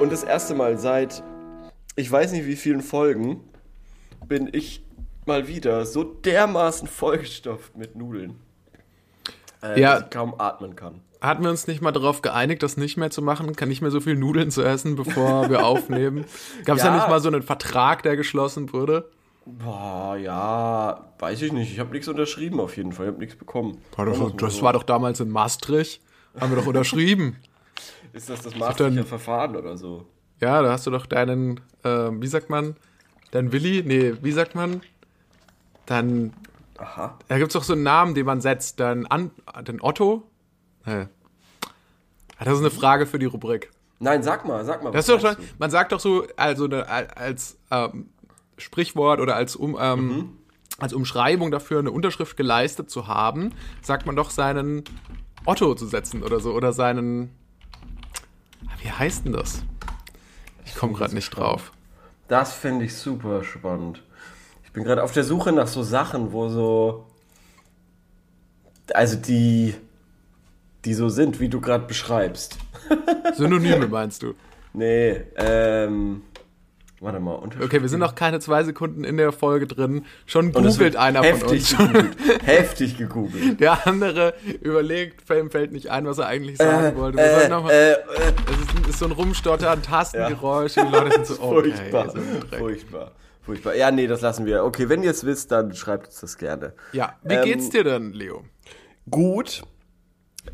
und das erste Mal seit ich weiß nicht wie vielen Folgen bin ich mal wieder so dermaßen vollgestopft mit Nudeln. Äh, Ja. Dass ich kaum atmen kann. Hatten wir uns nicht mal darauf geeinigt, das nicht mehr zu machen? Kann nicht mehr so viel Nudeln zu essen, bevor wir aufnehmen? Gab es Ja. da nicht mal so einen Vertrag, der geschlossen wurde? Boah, ja, weiß ich nicht. Ich habe nichts unterschrieben auf jeden Fall. Ich habe nichts bekommen. War doch, das war doch damals in Maastricht. Haben wir doch unterschrieben. Ist das das Maastrichter Verfahren oder so? Ja, da hast du doch deinen, äh, wie sagt man, dein Willi? Nee, wie sagt man? Dann, Aha. da gibt's doch so einen Namen, den man setzt. Dann An, den Otto? Nee. Ah, Das ist eine Frage für die Rubrik. Nein, sag mal, sag mal. Das ist doch schon, man sagt doch so, also als ähm, Sprichwort oder als, um, ähm, Mhm. als Umschreibung dafür, eine Unterschrift geleistet zu haben, sagt man doch seinen Otto zu setzen oder so. Oder seinen. Wie heißt denn das? Ich komme gerade nicht drauf. Das finde ich super spannend. Ich bin gerade auf der Suche nach so Sachen, wo so. Also die. Die so sind, wie du gerade beschreibst. Synonyme meinst du? Nee, ähm. Warte mal. Okay, wir sind noch keine zwei Sekunden in der Folge drin. Schon googelt einer von heftig uns. Gegoogelt. heftig gegoogelt. Der andere überlegt, ihm fällt nicht ein, was er eigentlich sagen wollte. Wir Äh, mal, äh, äh, es ist, ist so ein Rumstottern, Tastengeräusch. und Die Leute sind so, okay, furchtbar. ein furchtbar. Furchtbar. Ja, nee, das lassen wir. Okay, wenn ihr es wisst, dann schreibt uns das gerne. Ja, wie Ähm, geht's dir denn, Leo? Gut.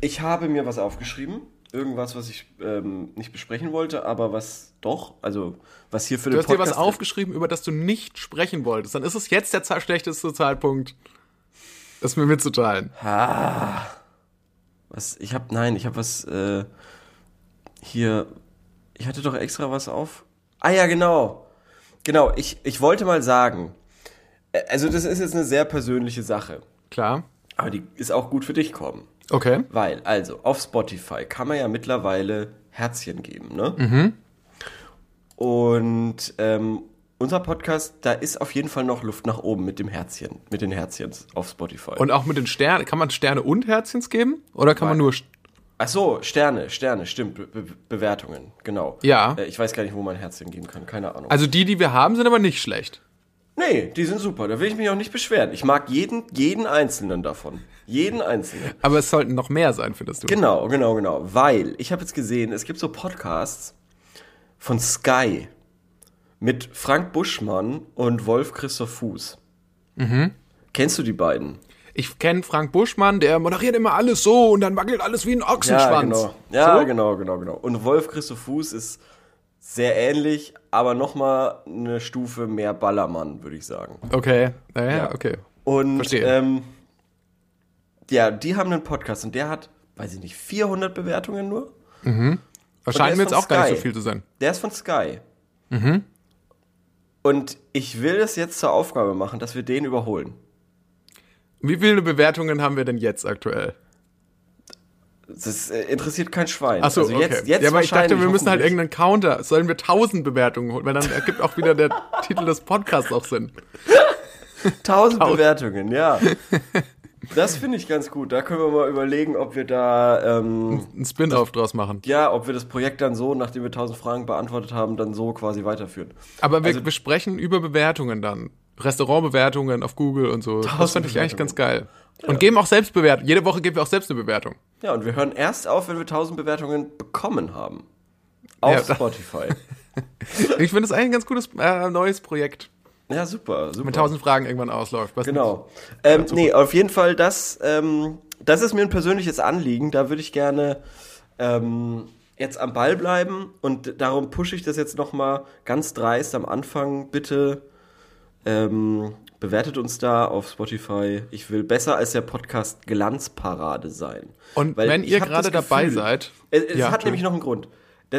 Ich habe mir was aufgeschrieben. Irgendwas, was ich ähm, nicht besprechen wollte, aber was doch, also was hier für Du den hast dir was Podcast- aufgeschrieben, über das du nicht sprechen wolltest. Dann ist es jetzt der schlechteste Zeitpunkt, das mir mitzuteilen. Was, ich habe, nein, ich habe was äh, hier. Ich hatte doch extra was auf. Ah ja, genau. Genau, ich, ich wollte mal sagen, äh, also das ist jetzt eine sehr persönliche Sache, Klar. aber die ist auch gut für dich, kommen. Okay. Weil, also, auf Spotify kann man ja mittlerweile Herzchen geben, ne? Und ähm, unser Podcast, da ist auf jeden Fall noch Luft nach oben mit dem Herzchen, mit den Herzchens auf Spotify. Und auch mit den Sternen, kann man Sterne und Herzchens geben? Oder kann man nur. Ach so, Sterne, Sterne, stimmt, Be Be Bewertungen, genau. Ja. Äh, ich weiß gar nicht, wo man Herzchen geben kann, keine Ahnung. Also die, die wir haben, sind aber nicht schlecht. Nee, die sind super, da will ich mich auch nicht beschweren. Ich mag jeden, jeden einzelnen davon. Jeden einzelnen. Aber es sollten noch mehr sein, findest du? Genau, genau, genau. Weil ich habe jetzt gesehen, es gibt so Podcasts von Sky mit Frank Buschmann und Wolf Christoph Fuß. Mhm. Kennst du die beiden? Ich kenne Frank Buschmann, der moderiert immer alles so und dann wackelt alles wie ein Ochsenschwanz. genau. Ja, so? genau, genau, genau. Und Wolf Christoph Fuß ist sehr ähnlich, aber nochmal eine Stufe mehr Ballermann, würde ich sagen. Okay, naja, Ja. okay. Und Verstehe. ähm, ja, die haben einen Podcast und der hat, weiß ich nicht, 400 Bewertungen nur. Scheint ist mir jetzt auch gar nicht Sky. so viel zu sein. Der ist von Sky. Mhm. Und ich will es jetzt zur Aufgabe machen, dass wir den überholen. Wie viele Bewertungen haben wir denn jetzt aktuell? Das äh, interessiert kein Schwein. Achso, also okay. jetzt, jetzt ja, aber ich dachte, wir müssen halt irgendeinen Counter. Sollen wir 1000 Bewertungen holen? Weil dann ergibt auch wieder der Titel des Podcasts auch Sinn. 1000 Bewertungen, ja. Das finde ich ganz gut. Da können wir mal überlegen, ob wir da, ähm, Ein Spin-off draus machen. ja, ob wir das Projekt dann so, nachdem wir 1000 Fragen beantwortet haben, dann so quasi weiterführen. Aber wir, Also- wir sprechen über Bewertungen dann. Restaurantbewertungen auf Google und so. Das fand ich eigentlich ganz geil. Und geben auch selbst Bewertungen. Jede Woche geben wir auch selbst eine Bewertung. Ja, und wir hören erst auf, wenn wir 1000 Bewertungen bekommen haben. Auf Ja, Spotify. Ich finde das eigentlich ein ganz gutes äh, neues Projekt. Ja, super, super. Mit 1000 Fragen irgendwann ausläuft. Was Genau. Ähm, nee, auf jeden Fall, das, ähm, das ist mir ein persönliches Anliegen. Da würde ich gerne ähm, jetzt am Ball bleiben und darum pushe ich das jetzt nochmal ganz dreist am Anfang. Bitte ähm, bewertet uns da auf Spotify. Ich will besser als der Podcast Glanzparade sein. Und Weil wenn ihr gerade dabei seid. Es, es Ja, hat nämlich noch einen Grund.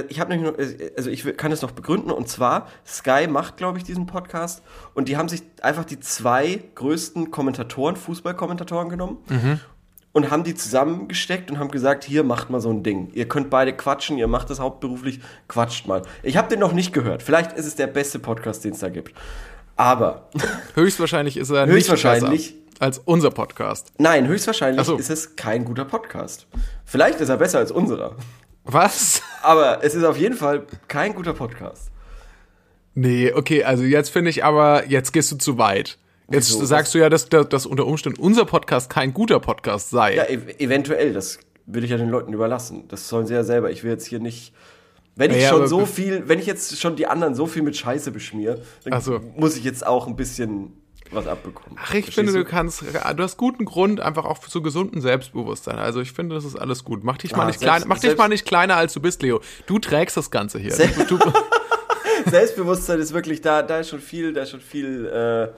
Ich habe nämlich noch, also ich kann es noch begründen und zwar Sky macht, glaube ich, diesen Podcast und die haben sich einfach die zwei größten Kommentatoren, Fußballkommentatoren genommen und haben die zusammengesteckt und haben gesagt, hier macht mal so ein Ding. Ihr könnt beide quatschen, ihr macht das hauptberuflich, quatscht mal. Ich habe den noch nicht gehört. Vielleicht ist es der beste Podcast, den es da gibt. Aber Höchstwahrscheinlich ist er Höchstwahrscheinlich. nicht besser als unser Podcast. nein, höchstwahrscheinlich so. ist es kein guter Podcast. Vielleicht ist er besser als unserer. Was? Aber es ist auf jeden Fall kein guter Podcast. Nee, okay, also jetzt finde ich aber, jetzt gehst du zu weit. Jetzt Wieso? sagst du ja, dass, dass, dass unter Umständen unser Podcast kein guter Podcast sei. Ja, ev eventuell, das will ich ja den Leuten überlassen. Das sollen sie ja selber. Ich will jetzt hier nicht. Wenn ich Ja, schon so viel, wenn ich jetzt schon die anderen so viel mit Scheiße beschmier, dann so. muss ich jetzt auch ein bisschen was abbekommen. Ach, ich Verstehst finde, du? du kannst, du hast guten Grund einfach auch zu gesunden Selbstbewusstsein. Also ich finde, das ist alles gut. Mach dich mal Ah, nicht selbst- klein, mach dich selbst- mal nicht kleiner als du bist, Leo. Du trägst das Ganze hier. Se- Du, Selbstbewusstsein ist wirklich da, da ist schon viel, da ist schon viel, äh,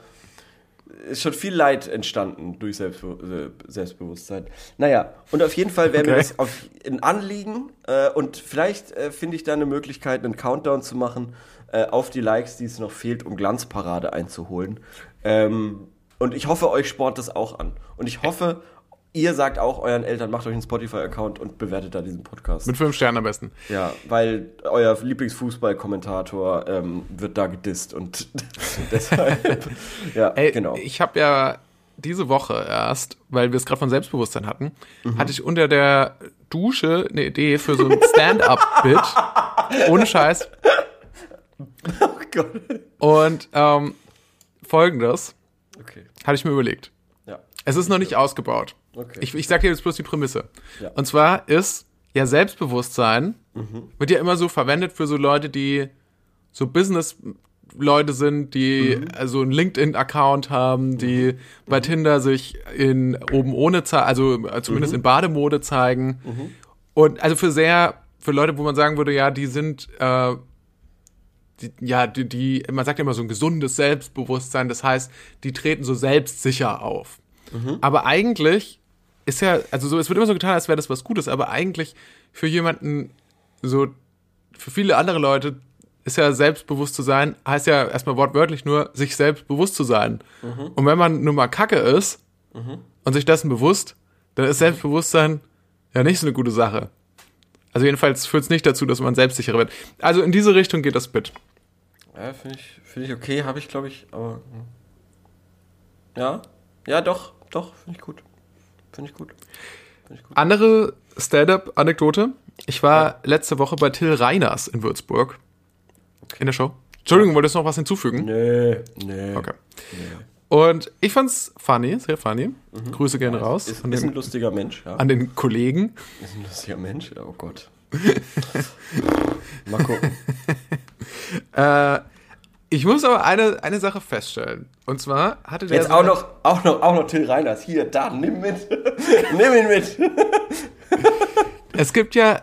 ist schon viel Leid entstanden durch Selbstbe äh, Selbstbewusstsein. Naja, und auf jeden Fall wäre mir Okay. das auf ein Anliegen äh, und vielleicht äh, finde ich da eine Möglichkeit, einen Countdown zu machen äh, auf die Likes, die es noch fehlt, um Glanzparade einzuholen. Ähm, und ich hoffe, euch sport das auch an. Und ich hoffe, ihr sagt auch euren Eltern, macht euch einen Spotify-Account und bewertet da diesen Podcast. mit fünf Sternen am besten. Ja, weil euer Lieblingsfußballkommentator ähm, wird da gedisst und deshalb. ja, Ey, genau. ich habe ja diese Woche erst, weil wir es gerade von Selbstbewusstsein hatten, Mhm. hatte ich unter der Dusche eine Idee für so ein Stand-up-Bit. Ohne Scheiß. oh Gott. Und ähm, folgendes Okay. hatte ich mir überlegt. Ja. Es ist noch nicht ausgebaut. Okay. Ich, ich sag dir jetzt bloß die Prämisse. Ja. Und zwar ist ja Selbstbewusstsein wird ja immer so verwendet für so Leute, die so Business-Leute sind, die also einen LinkedIn-Account haben, die bei Tinder sich in oben ohne also äh, zumindest in Bademode zeigen. Und also für sehr, für Leute, wo man sagen würde, ja, die sind äh, die, ja, die, die, man sagt ja immer so ein gesundes Selbstbewusstsein, das heißt, die treten so selbstsicher auf. Aber eigentlich ist ja, also so, es wird immer so getan, als wäre das was Gutes, aber eigentlich für jemanden, so, für viele andere Leute ist ja selbstbewusst zu sein, heißt ja erstmal wortwörtlich nur, sich selbst bewusst zu sein. Und wenn man nun mal kacke ist und sich dessen bewusst, dann ist Selbstbewusstsein ja nicht so eine gute Sache. Also jedenfalls führt es nicht dazu, dass man selbstsicherer wird. Also in diese Richtung geht das Bit. Ja, finde ich, find ich okay, habe ich, glaube ich, aber. hm. Ja, ja, doch, doch, finde ich gut. Finde ich gut. Finde ich gut. Andere Stand-up-Anekdote. Ich war letzte Woche bei Till Reiners in Würzburg. In der Show. Entschuldigung, wolltest du noch was hinzufügen? Nee, nee. Okay. Und ich fand's funny, sehr funny. Grüße gerne raus Ist, an, ist ein den, lustiger Mensch, ja. an den Kollegen. Ist ein lustiger Mensch, ja, oh Gott. Mal gucken. Äh, ich muss aber eine, eine Sache feststellen. Und zwar hatte der. Jetzt so auch noch, auch noch, auch noch Till Reiners. Hier, da, nimm mit. nimm ihn mit. Es gibt ja,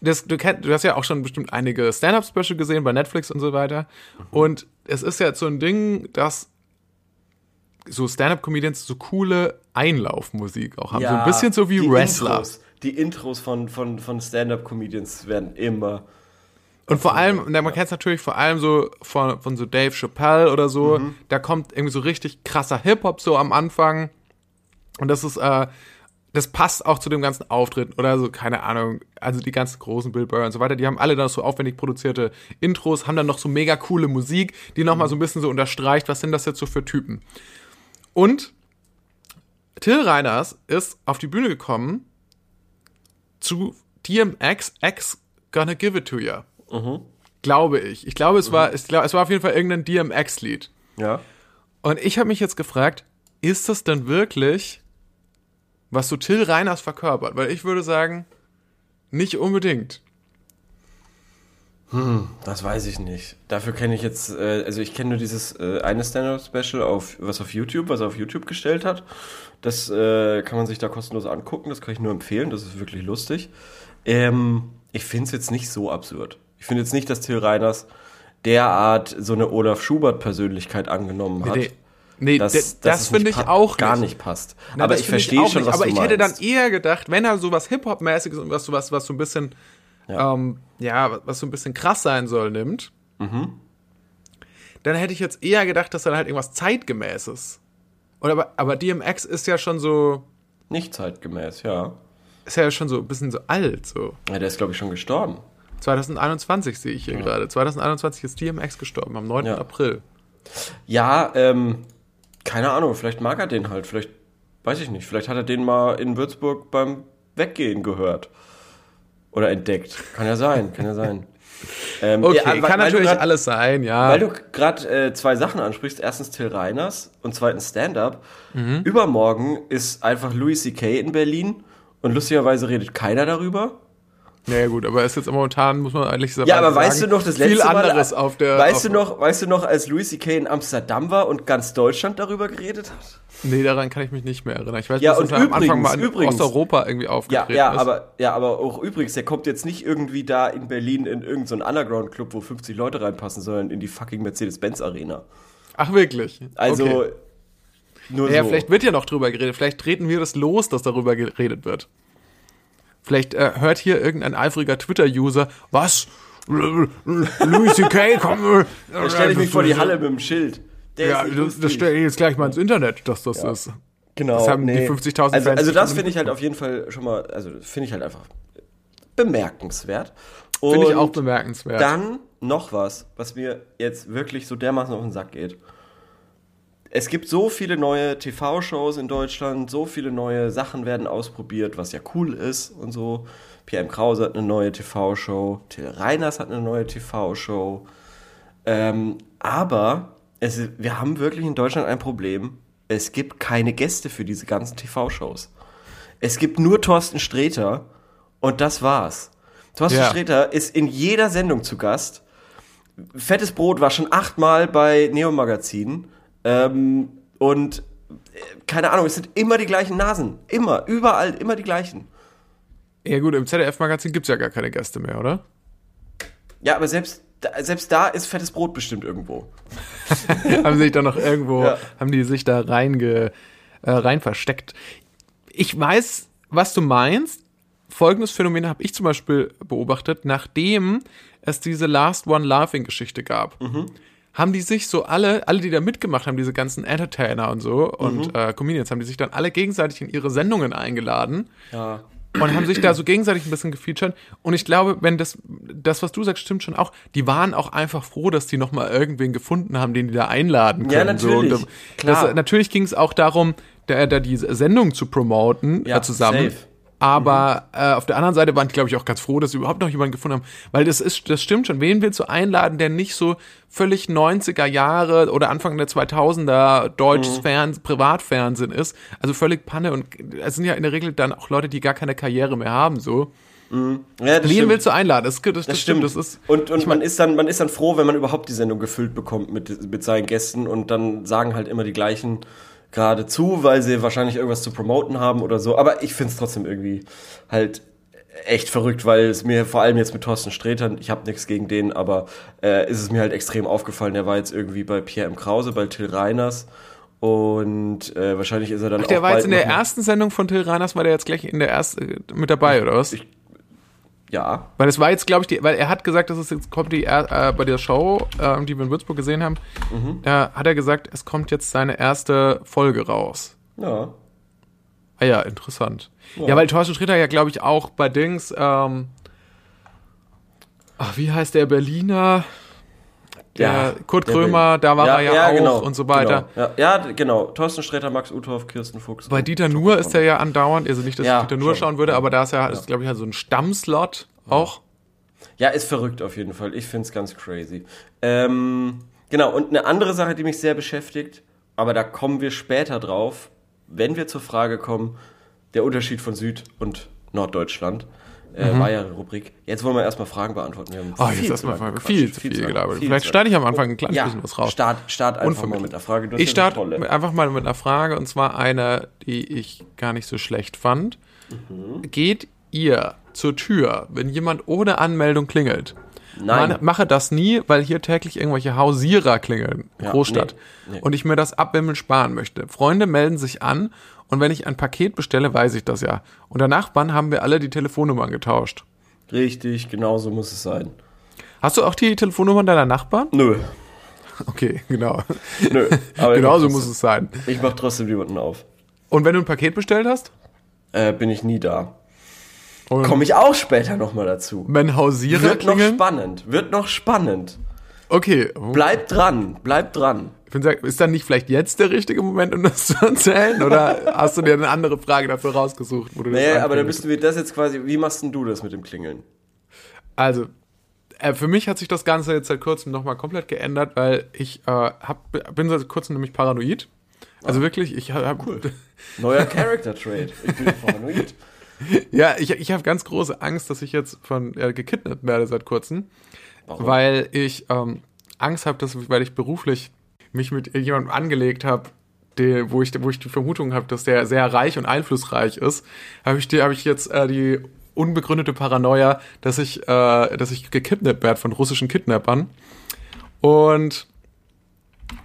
das, du, kenn, du hast ja auch schon bestimmt einige Stand-Up-Special gesehen bei Netflix und so weiter. Und es ist ja so ein Ding, dass so Stand-Up-Comedians so coole Einlaufmusik auch haben. so ein bisschen so wie die Wrestler. Intros, die Intros von, von, von Stand-Up-Comedians werden immer. Und vor allem, man kennt es natürlich vor allem so von, von so Dave Chappelle oder so, da kommt irgendwie so richtig krasser Hip-Hop so am Anfang. Und das ist, äh, das passt auch zu dem ganzen Auftritt oder so, keine Ahnung. Also die ganzen großen Bill Burr und so weiter, die haben alle dann so aufwendig produzierte Intros, haben dann noch so mega coole Musik, die nochmal so ein bisschen so unterstreicht, was sind das jetzt so für Typen. Und Till Reiners ist auf die Bühne gekommen zu DMX X Gonna Give It To Ya. Glaube ich. Ich glaube, es war, ich glaube, es war auf jeden Fall irgendein DMX-Lied. Ja. Und ich habe mich jetzt gefragt, ist das denn wirklich, was so Till Reiners verkörpert? Weil ich würde sagen, nicht unbedingt. Das weiß ich nicht. Dafür kenne ich jetzt, äh, also ich kenne nur dieses äh, eine Stand-Up-Special, auf, was auf YouTube, was er auf YouTube gestellt hat. Das äh, kann man sich da kostenlos angucken, das kann ich nur empfehlen, das ist wirklich lustig. Ähm, ich finde es jetzt nicht so absurd. Ich finde jetzt nicht, dass Till Reiners derart so eine Olaf Schubert-Persönlichkeit angenommen hat. Nee, nee dass- das, das finde ich auch gar nicht. nicht passt. Na, aber ich verstehe schon, was Aber ich hätte dann eher gedacht, wenn er sowas Hip-Hop-mäßiges und was, was, was so ein bisschen, Ja. ähm, ja, was so ein bisschen krass sein soll, nimmt, Mhm. dann hätte ich jetzt eher gedacht, dass er halt irgendwas zeitgemäßes. Oder aber, aber DMX ist ja schon so, Nicht zeitgemäß, ja. ist ja schon so ein bisschen so alt, so. ja der ist, glaube ich, schon gestorben. 2021 sehe ich hier gerade. 2021 ist DMX gestorben, am 9. Ja. April. Ja, ähm, keine Ahnung, vielleicht mag er den halt, vielleicht, weiß ich nicht, vielleicht hat er den mal in Würzburg beim Weggehen gehört. Oder entdeckt. Kann ja sein, kann ja sein. Ähm, Okay, ja, weil- kann weil natürlich grad- alles sein, ja. Weil du gerade äh, zwei Sachen ansprichst. Erstens Till Reiners und zweitens Stand-Up. Mhm. Übermorgen ist einfach Louis C.K. in Berlin und lustigerweise redet keiner darüber. Naja, gut, aber es ist jetzt momentan, muss man eigentlich sagen. Ja, aber weißt du noch, das letzte viel Mal, anderes auf der. weißt du noch, weißt du noch, als Louis C.K. in Amsterdam war und ganz Deutschland darüber geredet hat? Nee, daran kann ich mich nicht mehr erinnern. Ich weiß, Ja, dass und er am Anfang übrigens, mal in übrigens. Osteuropa irgendwie Ja, aufgetreten ja, ist. aber, ja, aber auch übrigens, der kommt jetzt nicht irgendwie da in Berlin in irgendeinen so Underground-Club, wo 50 Leute reinpassen, sondern in die fucking Mercedes-Benz-Arena. Ach, wirklich? Also, Okay. nur Ja, so. vielleicht wird ja noch drüber geredet. Vielleicht treten wir das los, dass darüber geredet wird. Vielleicht äh, hört hier irgendein eifriger Twitter-User, was? Louis C.K., komm. äh, Da stelle ich mich das- vor die Halle mit dem Schild. Der Ja, das, das stelle ich jetzt gleich mal ins Internet, dass das ist. Genau. Das haben die 50.000 also, Fans Also das finde ich halt auf jeden Fall schon mal, also finde ich halt einfach bemerkenswert. Finde ich auch bemerkenswert. Dann noch was, was mir jetzt wirklich so dermaßen auf den Sack geht. Es gibt so viele neue TV-Shows in Deutschland, so viele neue Sachen werden ausprobiert, was ja cool ist und so. Pierre M. Krause hat eine neue TV-Show, Till Reiners hat eine neue TV-Show. Ähm, aber es, wir haben wirklich in Deutschland ein Problem. Es gibt keine Gäste für diese ganzen TV-Shows. Es gibt nur Thorsten Sträter und das war's. Thorsten Ja. Sträter ist in jeder Sendung zu Gast. Fettes Brot war schon achtmal bei Neo Magazin. Ähm, und äh, keine Ahnung, es sind immer die gleichen Nasen. Immer, überall, immer die gleichen. ja gut, im ZDF-Magazin gibt es ja gar keine Gäste mehr, oder? Ja, aber selbst, da- selbst da ist fettes Brot bestimmt irgendwo. haben sich da noch irgendwo, Ja. haben die sich da reinge, äh, rein versteckt. Ich weiß, was du meinst. Folgendes Phänomen habe ich zum Beispiel beobachtet, nachdem es diese Last One Laughing Geschichte gab. Haben die sich so alle, alle, die da mitgemacht haben, diese ganzen Entertainer und so und äh, Comedians, haben die sich dann alle gegenseitig in ihre Sendungen eingeladen Ja. und haben sich da so gegenseitig ein bisschen gefeatured. Und ich glaube, wenn das, das, was du sagst, stimmt schon auch, die waren auch einfach froh, dass die nochmal irgendwen gefunden haben, den die da einladen Ja, können. natürlich. So, und, Klar. Das, natürlich ging es auch darum, da, da die Sendung zu promoten Ja, äh, zusammen. safe. Aber äh, auf der anderen Seite waren die, glaube ich, auch ganz froh, dass sie überhaupt noch jemanden gefunden haben. Weil das ist, das stimmt schon. Wen willst du einladen, der nicht so völlig 90er Jahre oder Anfang der 2000er deutsches Mhm. Fernsehen, Privatfernsehen ist? Also völlig Panne. Und es sind ja in der Regel dann auch Leute, die gar keine Karriere mehr haben, so. Ja, das Wen stimmt. willst du einladen? Das, das, das, Das stimmt. Das ist, und und man, ist dann, man ist dann froh, wenn man überhaupt die Sendung gefüllt bekommt mit, mit seinen Gästen und dann sagen halt immer die gleichen gerade zu, weil sie wahrscheinlich irgendwas zu promoten haben oder so. Aber ich finde es trotzdem irgendwie halt echt verrückt, weil es mir vor allem jetzt mit Thorsten Sträter, ich habe nichts gegen den, aber äh, ist es mir halt extrem aufgefallen. Der war jetzt irgendwie bei Pierre M. Krause, bei Till Reiners und äh, wahrscheinlich ist er dann Ach, auch der war jetzt in der ersten Sendung von Till Reiners, war der jetzt gleich in der ersten äh, mit dabei, oder was? Ja, Weil es war jetzt, glaube ich, die, weil er hat gesagt, dass es jetzt kommt die äh, bei der Show, äh, die wir in Würzburg gesehen haben, Mhm. äh, hat er gesagt, es kommt jetzt seine erste Folge raus. ja. Ah ja, interessant. Ja, weil Thorsten Sträter ja, glaube ich, auch bei Dings, ähm, ach, wie heißt der Berliner? Der Ja, Kurt Krömer, da war er ja, auch und so weiter. Genau. Ja, ja, genau. Thorsten Sträter, Max Uthoff, Kirsten Fuchs. Bei Dieter Nuhr ist er ja andauernd, also nicht, dass Ja, ich Dieter Nuhr schauen würde, aber da ist ja, ist, glaube ich, halt so ein Stammslot auch. Ja, ist verrückt auf jeden Fall. Ich finde es ganz crazy. Ähm, genau, und eine andere Sache, die mich sehr beschäftigt, aber da kommen wir später drauf, wenn wir zur Frage kommen, der Unterschied von Süd- und Norddeutschland. Äh, war ja eine Rubrik. Jetzt wollen wir erstmal Fragen beantworten. Wir haben Mhm. Oh, jetzt viel erstmal zu lange Fragen. Viel gequatscht, zu viel lange, gelabert. viel Vielleicht starte ich am Anfang ein kleines Ja, bisschen was raus. Start, start einfach mal mit einer Frage. Ich starte einfach mal mit einer Frage und zwar eine, die ich gar nicht so schlecht fand. Mhm. Geht ihr zur Tür, wenn jemand ohne Anmeldung klingelt? Nein. Man, mache das nie, weil hier täglich irgendwelche Hausierer klingeln, Ja, Großstadt. nee, nee. Und ich mir das Abwimmeln sparen möchte. Freunde melden sich an und wenn ich ein Paket bestelle, weiß ich das ja. Unter Nachbarn haben wir alle die Telefonnummern getauscht. Richtig, genau so muss es sein. Hast du auch die Telefonnummern deiner Nachbarn? Nö, Okay, genau. nö. Aber genau so muss es sein. Ich mach trotzdem jemanden auf. Und wenn du ein Paket bestellt hast? Äh, bin ich nie da. Und Komme ich auch später nochmal dazu. wenn Hausierer Wird noch spannend, wird noch spannend. Okay. Bleib dran, bleib dran. Ist dann nicht vielleicht jetzt der richtige Moment, um das zu erzählen? Oder hast du dir eine andere Frage dafür rausgesucht? Wo du Nee, aber da ankündigst? müssten wir das jetzt quasi, wie machst denn du das mit dem Klingeln? Also, äh, für mich hat sich das Ganze jetzt seit kurzem nochmal komplett geändert, weil ich äh, hab, bin seit kurzem nämlich paranoid. Also wirklich, ich habe cool. Neuer Character Trade. Ich bin paranoid. Ja, ich, ich habe ganz große Angst, dass ich jetzt von äh, gekidnappt werde seit kurzem, Warum? weil ich ähm, Angst habe, dass weil ich beruflich mich mit jemandem angelegt habe, der, wo ich wo ich die Vermutung habe, dass der sehr reich und einflussreich ist, habe ich habe ich jetzt äh, die unbegründete Paranoia, dass ich äh, dass ich gekidnappt werde von russischen Kidnappern und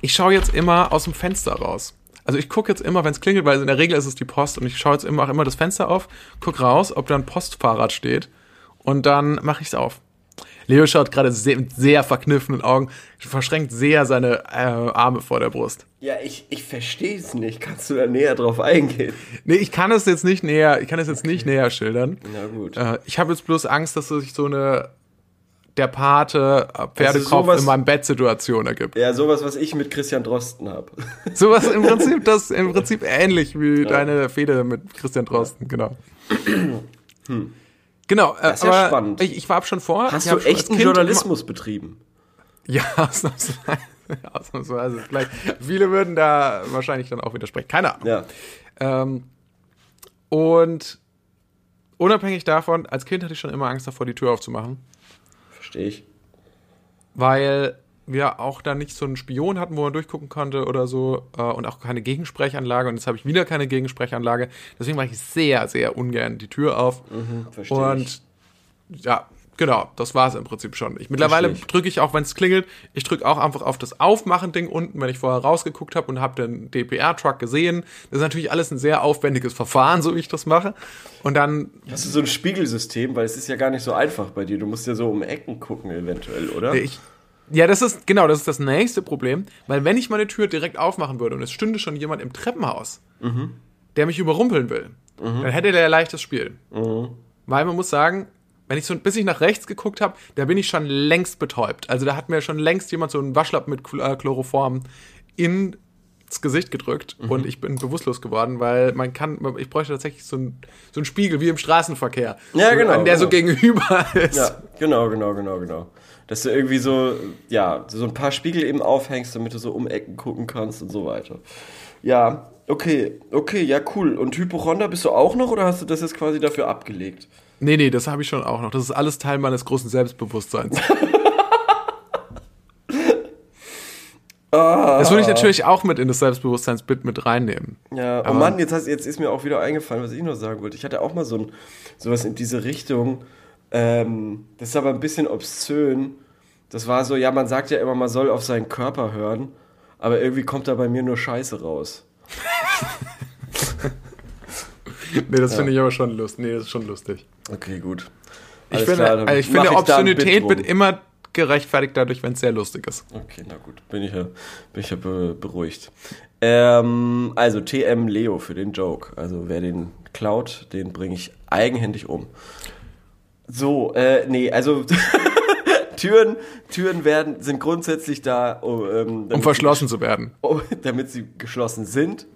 ich schaue jetzt immer aus dem Fenster raus. Also ich gucke jetzt immer, wenn es klingelt, weil in der Regel ist es die Post und ich schaue jetzt immer auch immer das Fenster auf, guck raus, ob da ein Postfahrrad steht und dann mache ich es auf. Leo schaut gerade sehr, mit sehr verkniffenen Augen, verschränkt sehr seine äh, Arme vor der Brust. Ja, ich, ich verstehe es nicht. Kannst du da näher drauf eingehen? Nee, ich kann es jetzt nicht näher, ich kann es jetzt nicht näher schildern. Na gut. Äh, ich habe jetzt bloß Angst, dass sich so eine der Pate äh, Pferdekopf sowas- in meinem Bett-Situation ergibt. Ja, sowas, was ich mit Christian Drosten habe. Sowas im Prinzip, das im Prinzip ähnlich wie deine Fehde mit Christian Drosten, genau. Genau, äh, Das ist ja aber spannend. Ich, ich war schon vor. Hast du echten Journalismus betrieben? Ja, ausnahmsweise. ausnahmsweise. Vielleicht, viele würden da wahrscheinlich dann auch widersprechen. Keine Ahnung. Ja. Ähm, und unabhängig davon, als Kind hatte ich schon immer Angst davor, die Tür aufzumachen, Verstehe ich. weil wir auch da nicht so einen Spion hatten, wo man durchgucken konnte oder so äh, und auch keine Gegensprechanlage und jetzt habe ich wieder keine Gegensprechanlage. Deswegen mache ich sehr, sehr ungern die Tür auf. Verstehe Und ich. ja, genau, das war es im Prinzip schon. Ich, mittlerweile drücke ich auch, wenn es klingelt, ich drücke auch einfach auf das Aufmachen-Ding unten, wenn ich vorher rausgeguckt habe und habe den DPR-Truck gesehen. Das ist natürlich alles ein sehr aufwendiges Verfahren, so wie ich das mache. Und dann, Hast du so ein Spiegelsystem? Weil es ist ja gar nicht so einfach bei dir. Du musst ja so um Ecken gucken, eventuell, oder? ich, ja, das ist, genau, das ist das nächste Problem, weil wenn ich meine Tür direkt aufmachen würde und es stünde schon jemand im Treppenhaus, der mich überrumpeln will, dann hätte der ein leichtes Spiel. Weil man muss sagen, wenn ich so, bis ich nach rechts geguckt habe, da bin ich schon längst betäubt. Also da hat mir schon längst jemand so einen Waschlappen mit äh, Chloroform ins Gesicht gedrückt und ich bin bewusstlos geworden, weil man kann, ich bräuchte tatsächlich so einen, so einen Spiegel wie im Straßenverkehr. Ja, genau, An der so genau. gegenüber ist. Ja, genau, genau, genau, genau. Dass du irgendwie so, ja, so ein paar Spiegel eben aufhängst, damit du so um Ecken gucken kannst und so weiter. Ja, okay, okay, ja, cool. Und Hypochonder bist du auch noch oder hast du das jetzt quasi dafür abgelegt? Nee, nee, das habe ich schon auch noch. Das ist alles Teil meines großen Selbstbewusstseins. Das würde ich natürlich auch mit in das Selbstbewusstseinsbit mit reinnehmen. Ja, oh Aber- Mann, jetzt, hast, jetzt ist mir auch wieder eingefallen, was ich noch sagen wollte. Ich hatte auch mal so ein, sowas in diese Richtung. Ähm, das ist aber ein bisschen obszön. Das war so, ja, man sagt ja immer, man soll auf seinen Körper hören, aber irgendwie kommt da bei mir nur Scheiße raus. Nee, das finde ich aber schon lustig. Nee, das ist schon lustig. Okay, gut. Ich Alles finde, klar, also ich finde ein Obszönität wird immer gerechtfertigt dadurch, wenn es sehr lustig ist. Okay, na gut, bin ich ja, bin ich ja be beruhigt. Ähm, also TM Leo für den Joke. Also wer den klaut, den bringe ich eigenhändig um. So, äh, nee, also Türen, Türen werden, sind grundsätzlich da, um, ähm, Um damit, verschlossen zu werden. oh, damit sie geschlossen sind.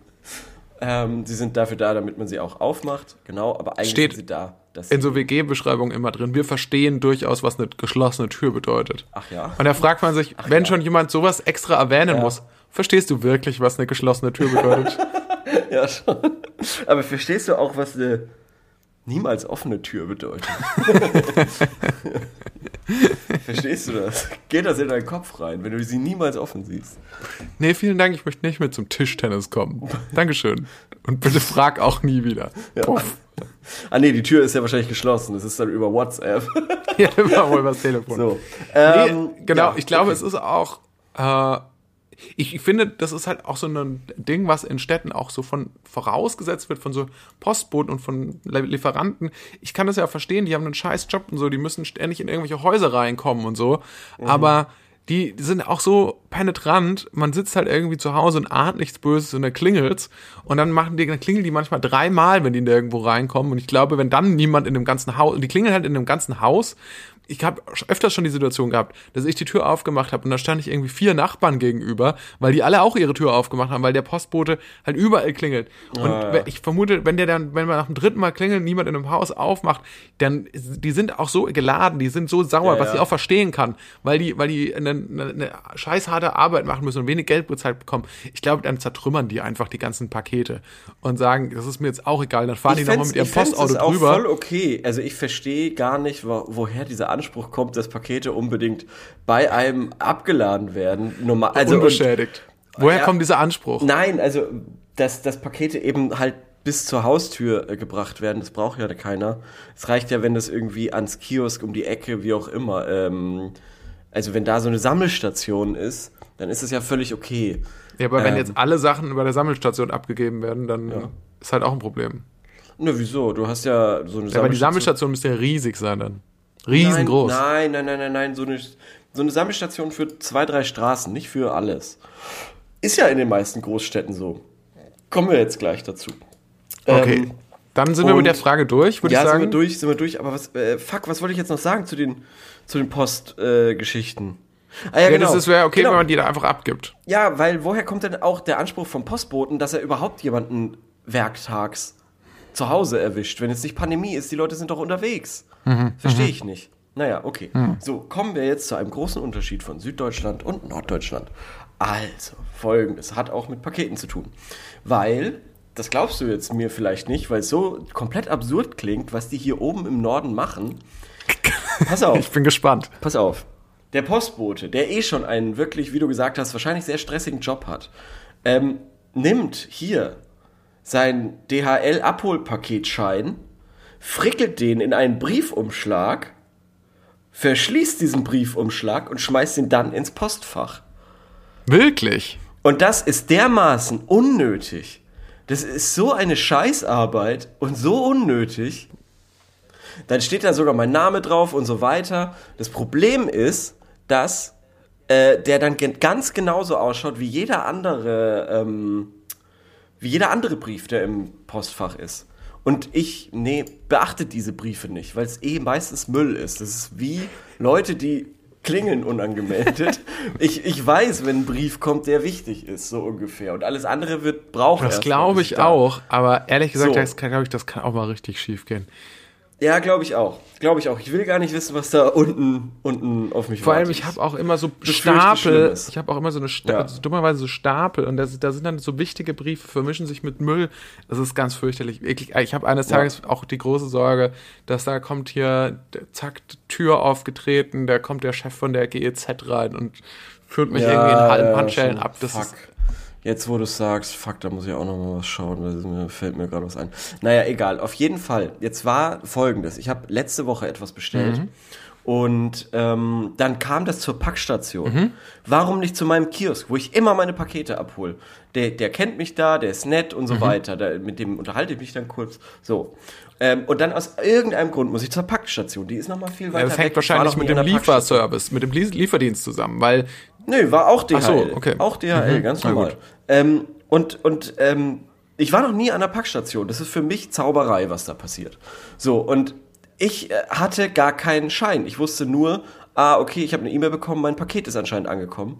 Ähm, sie sind dafür da, damit man sie auch aufmacht. Genau, aber eigentlich Steht sind sie da. In so WG-Beschreibungen immer drin. Wir verstehen durchaus, was eine geschlossene Tür bedeutet. ach ja. Und da fragt man sich, wenn ja. schon jemand sowas extra erwähnen Ja. muss, verstehst du wirklich, was eine geschlossene Tür bedeutet? Ja, schon. Aber verstehst du auch, was eine niemals offene Tür bedeutet? verstehst du das? Geht das in deinen Kopf rein, wenn du sie niemals offen siehst? nee, vielen Dank, ich möchte nicht mit zum Tischtennis kommen. Dankeschön. Und bitte frag auch nie wieder. Puff. Ah nee, die Tür ist ja wahrscheinlich geschlossen. Das ist dann über WhatsApp. Ja, immer wohl übers Telefon. so. Nee, Ähm, genau, ja, ich glaube, okay. es ist auch. Äh, ich, ich finde, das ist halt auch so ein Ding, was in Städten auch so von vorausgesetzt wird, von so Postboten und von Lieferanten. Ich kann das ja verstehen, die haben einen scheiß Job und so, die müssen ständig in irgendwelche Häuser reinkommen und so. Mhm. Aber die sind auch so penetrant, man sitzt halt irgendwie zu Hause und ahnt nichts Böses und dann klingelt's und dann machen die, dann klingeln die manchmal dreimal, wenn die da irgendwo reinkommen und ich glaube, wenn dann niemand in dem ganzen Haus, und die klingeln halt in dem ganzen Haus, ich habe öfters schon die Situation gehabt, dass ich die Tür aufgemacht habe und da stand ich irgendwie vier Nachbarn gegenüber, weil die alle auch ihre Tür aufgemacht haben, weil der Postbote halt überall klingelt. Und Ah, ja. ich vermute, wenn der dann, wenn man nach dem dritten Mal klingelt, niemand in einem Haus aufmacht, dann die sind auch so geladen, die sind so sauer, Ja, was ja. ich auch verstehen kann, weil die, weil die eine, eine, eine scheiß harte Arbeit machen müssen und wenig Geld bezahlt bekommen. Ich glaube, dann zertrümmern die einfach die ganzen Pakete und sagen, das ist mir jetzt auch egal, dann fahren die nochmal mit ihrem ich Postauto es auch drüber. voll okay. Also ich verstehe gar nicht, wo, woher dieser Anspruch kommt, dass Pakete unbedingt bei einem abgeladen werden. Normal, also und- unbeschädigt. Woher Ja. kommt dieser Anspruch? Nein, also dass, dass Pakete eben halt bis zur Haustür äh, gebracht werden, das braucht ja keiner. Es reicht ja, wenn das irgendwie ans Kiosk um die Ecke, wie auch immer. Ähm, also wenn da so eine Sammelstation ist, dann ist es ja völlig okay. Ja, aber wenn Ähm. jetzt alle Sachen bei der Sammelstation abgegeben werden, dann ist halt auch ein Problem. Ne, wieso? Du hast ja so eine Ja, aber die Sammelstation müsste ja riesig sein dann. Riesengroß. Nein, nein, nein, nein, nein. So eine, so eine Sammelstation für zwei, drei Straßen, nicht für alles. Ist ja in den meisten Großstädten so. Kommen wir jetzt gleich dazu. Okay. Ähm, dann sind wir mit der Frage durch, würde ja, ich sagen. sind wir durch, sind wir durch. Aber was, äh, fuck, was wollte ich jetzt noch sagen zu den, zu den Postgeschichten? Äh, ah, ja, Ja, genau. das wäre okay, genau. wenn man die da einfach abgibt. Ja, weil woher kommt denn auch der Anspruch vom Postboten, dass er überhaupt jemanden werktags zu Hause erwischt, wenn jetzt nicht Pandemie ist? Die Leute sind doch unterwegs. Mhm, Verstehe ich nicht. Naja, okay. So, kommen wir jetzt zu einem großen Unterschied von Süddeutschland und Norddeutschland. Also, folgendes hat auch mit Paketen zu tun. Weil, das glaubst du jetzt mir vielleicht nicht, weil es so komplett absurd klingt, was die hier oben im Norden machen. Pass auf. Ich bin gespannt. Pass auf. Der Postbote, der eh schon einen wirklich, wie du gesagt hast, wahrscheinlich sehr stressigen Job hat, ähm, nimmt hier sein DHL-Abholpaketschein, frickelt den in einen Briefumschlag, verschließt diesen Briefumschlag und schmeißt ihn dann ins Postfach. Wirklich? Und das ist dermaßen unnötig. Das ist so eine Scheißarbeit und so unnötig. Dann steht da sogar mein Name drauf und so weiter. Das Problem ist, dass äh, der dann gen- ganz genauso ausschaut wie jeder andere, ähm, wie jeder andere Brief, der im Postfach ist. Und ich, nee, beachte diese Briefe nicht, weil es eh meistens Müll ist. Das ist wie Leute, die klingeln unangemeldet. ich, ich weiß, wenn ein Brief kommt, der wichtig ist, so ungefähr. Und alles andere wird brauchen. Das glaube ich auch, aber ehrlich gesagt, So. das kann, glaube ich, das kann auch mal richtig schief gehen. Ja, glaube ich auch. Glaube ich auch. Ich will gar nicht wissen, was da unten, unten auf mich Vor allem, wartet. ich habe auch immer so Stapel. Ich habe auch immer so eine Sta Ja. also dummerweise so Stapel und das, da sind dann so wichtige Briefe, vermischen sich mit Müll. Das ist ganz fürchterlich. Eklig. Ich habe eines Ja. Tages auch die große Sorge, dass da kommt hier, zack, Tür aufgetreten, da kommt der Chef von der GEZ rein und führt mich irgendwie in halben Handschellen ab. Das fuck. ist, Jetzt, wo du sagst, fuck, da muss ich auch noch mal was schauen, da fällt mir gerade was ein. Naja, egal. Auf jeden Fall. Jetzt war folgendes. Ich habe letzte Woche etwas bestellt. Mhm. Und ähm, dann kam das zur Packstation. Mhm. Warum nicht zu meinem Kiosk, wo ich immer meine Pakete abhole? Der, der kennt mich da, der ist nett und so Mhm. weiter. Da, mit dem unterhalte ich mich dann kurz. So. Ähm, und dann aus irgendeinem Grund muss ich zur Packstation. Die ist noch mal viel weiter das hängt wahrscheinlich mit dem. Lieferservice, mit dem Lie- Lieferdienst zusammen, weil Nö, war auch DHL. Ach so, okay. Auch DHL, ganz Na normal. gut. Ähm, und und ähm, ich war noch nie an der Packstation. Das ist für mich Zauberei, was da passiert. So, und ich äh, hatte gar keinen Schein. Ich wusste nur, ah, okay, ich habe eine E-Mail bekommen, mein Paket ist anscheinend angekommen.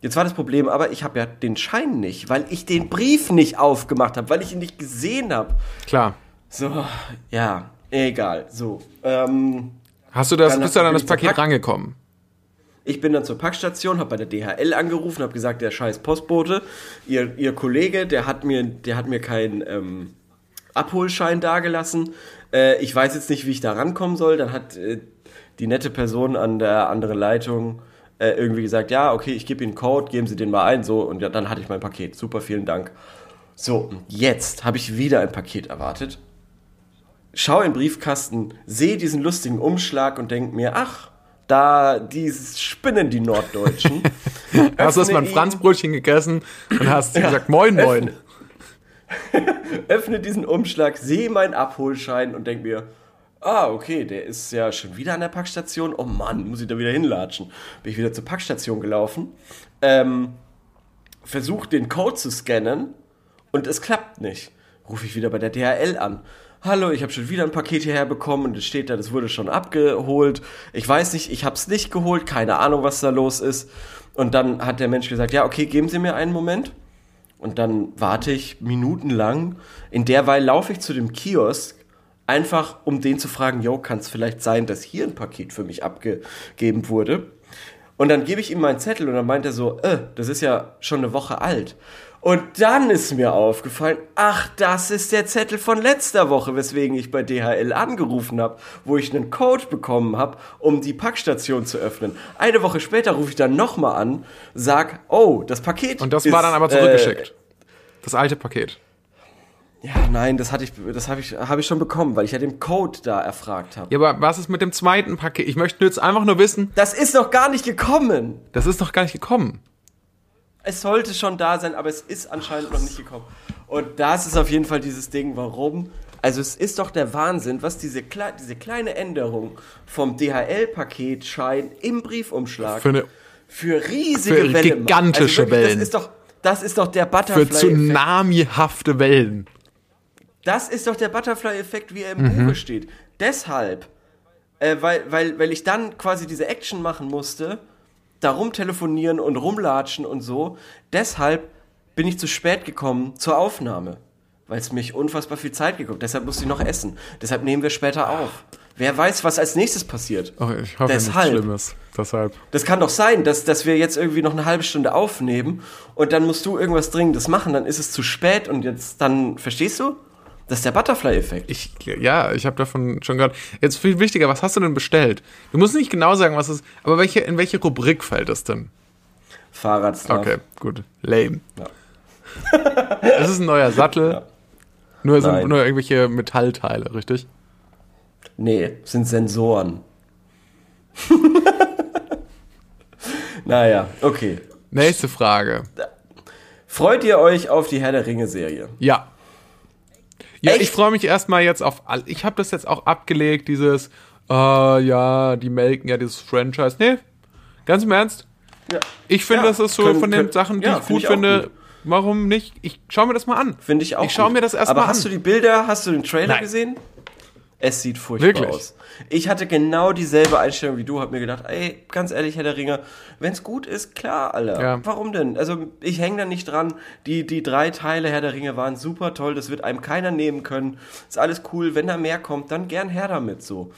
Jetzt war das Problem, aber ich habe ja den Schein nicht, weil ich den Brief nicht aufgemacht habe, weil ich ihn nicht gesehen habe. klar. So, ja, egal. So, ähm, Hast du das, bist du dann an das Paket rangekommen? Ich bin dann zur Packstation, habe bei der DHL angerufen, habe gesagt, der scheiß Postbote, ihr, ihr Kollege, der hat mir, der hat mir keinen ähm, Abholschein dagelassen. Äh, ich weiß jetzt nicht, wie ich da rankommen soll. Dann hat äh, die nette Person an der anderen Leitung äh, irgendwie gesagt, ja, okay, ich gebe Ihnen einen Code, geben Sie den mal ein, so und ja, dann hatte ich mein Paket. Super, vielen Dank. So, jetzt habe ich wieder ein Paket erwartet. Schau in den Briefkasten, sehe diesen lustigen Umschlag und denk mir, ach, da die spinnen die Norddeutschen. Hast du erst mal ein Franzbrötchen gegessen und hast gesagt, moin, moin. öffne diesen Umschlag, sehe meinen Abholschein und denk mir, ah, okay, der ist ja schon wieder an der Packstation. Oh Mann, muss ich da wieder hinlatschen. Bin ich wieder zur Packstation gelaufen, ähm, versuche den Code zu scannen und es klappt nicht. Rufe ich wieder bei der DHL an. Hallo, ich habe schon wieder ein Paket hierher bekommen und es steht da, das wurde schon abgeholt. Ich weiß nicht, ich habe es nicht geholt, keine Ahnung, was da los ist. Und dann hat der Mensch gesagt, ja, okay, geben Sie mir einen Moment. Und dann warte ich minutenlang. In derweil laufe ich zu dem Kiosk, einfach um den zu fragen, yo, kann es vielleicht sein, dass hier ein Paket für mich abgegeben wurde? Und dann gebe ich ihm meinen Zettel und dann meint er so, äh, das ist ja schon eine Woche alt. Und dann ist mir aufgefallen, ach, das ist der Zettel von letzter Woche, weswegen ich bei DHL angerufen habe, wo ich einen Code bekommen habe, um die Packstation zu öffnen. Eine Woche später rufe ich dann nochmal an, sag, oh, das Paket. Und das ist, war dann aber zurückgeschickt. Äh, das alte Paket. Ja, nein, das hatte ich, das habe ich, habe ich schon bekommen, weil ich ja den Code da erfragt habe. Ja, aber was ist mit dem zweiten Paket? Ich möchte jetzt einfach nur wissen. Das ist noch gar nicht gekommen. Das ist noch gar nicht gekommen. Es sollte schon da sein, aber es ist anscheinend noch nicht gekommen. Und das ist auf jeden Fall dieses Ding, warum. Also es ist doch der Wahnsinn, was diese, Kle diese kleine Änderung vom DHL-Paketschein im Briefumschlag für, eine, für riesige für Wellen gigantische also wirklich, Wellen. Das ist doch, das ist doch der Butterfly. Für tsunamihafte Wellen. Das ist doch der Butterfly-Effekt, wie er im mhm. Buche steht. Deshalb, äh, weil, weil, weil ich dann quasi diese Action machen musste, da rumtelefonieren und rumlatschen und so. Deshalb bin ich zu spät gekommen zur Aufnahme, weil es mich unfassbar viel Zeit geguckt. Deshalb musste ich noch essen. Deshalb nehmen wir später auf. Wer weiß, was als nächstes passiert. Oh, ich hoffe Deshalb. nichts Schlimmes. Deshalb. Das kann doch sein, dass, dass wir jetzt irgendwie noch eine halbe Stunde aufnehmen und dann musst du irgendwas Dringendes machen, dann ist es zu spät und jetzt dann, verstehst du? Das ist der Butterfly-Effekt. Ich, ja, ich habe davon schon gehört. Jetzt viel wichtiger, was hast du denn bestellt? Du musst nicht genau sagen, was es ist, aber welche, in welche Rubrik fällt das denn? Fahrradstuff. Okay, gut. Lame. Ja. es ist ein neuer Sattel. Ja. Nur, sind, nur irgendwelche Metallteile, richtig? Nee, sind Sensoren. naja, okay. Nächste Frage. Freut ihr euch auf die Herr der Ringe-Serie? Ja. Ja, Echt? ich freue mich erstmal jetzt auf all. Ich habe das jetzt auch abgelegt, dieses, äh, ja, die melken ja dieses Franchise. Nee, ganz im Ernst. Ja. Ich finde, ja, das ist so können, von den können, Sachen, die ja, ich gut ich finde. Gut. Warum nicht? Ich schau mir das mal an. Finde ich auch. Ich schaue mir das erstmal an. Aber hast du die Bilder, hast du den Trailer Nein. gesehen? Es sieht furchtbar Wirklich? aus. Ich hatte genau dieselbe Einstellung wie du, hab mir gedacht, ey, ganz ehrlich, Herr der Ringe, wenn's gut ist, klar, Alter. Ja. Warum denn? Also, ich hänge da nicht dran. Die, die drei Teile Herr der Ringe waren super toll, das wird einem keiner nehmen können. Ist alles cool. Wenn da mehr kommt, dann gern her damit, so.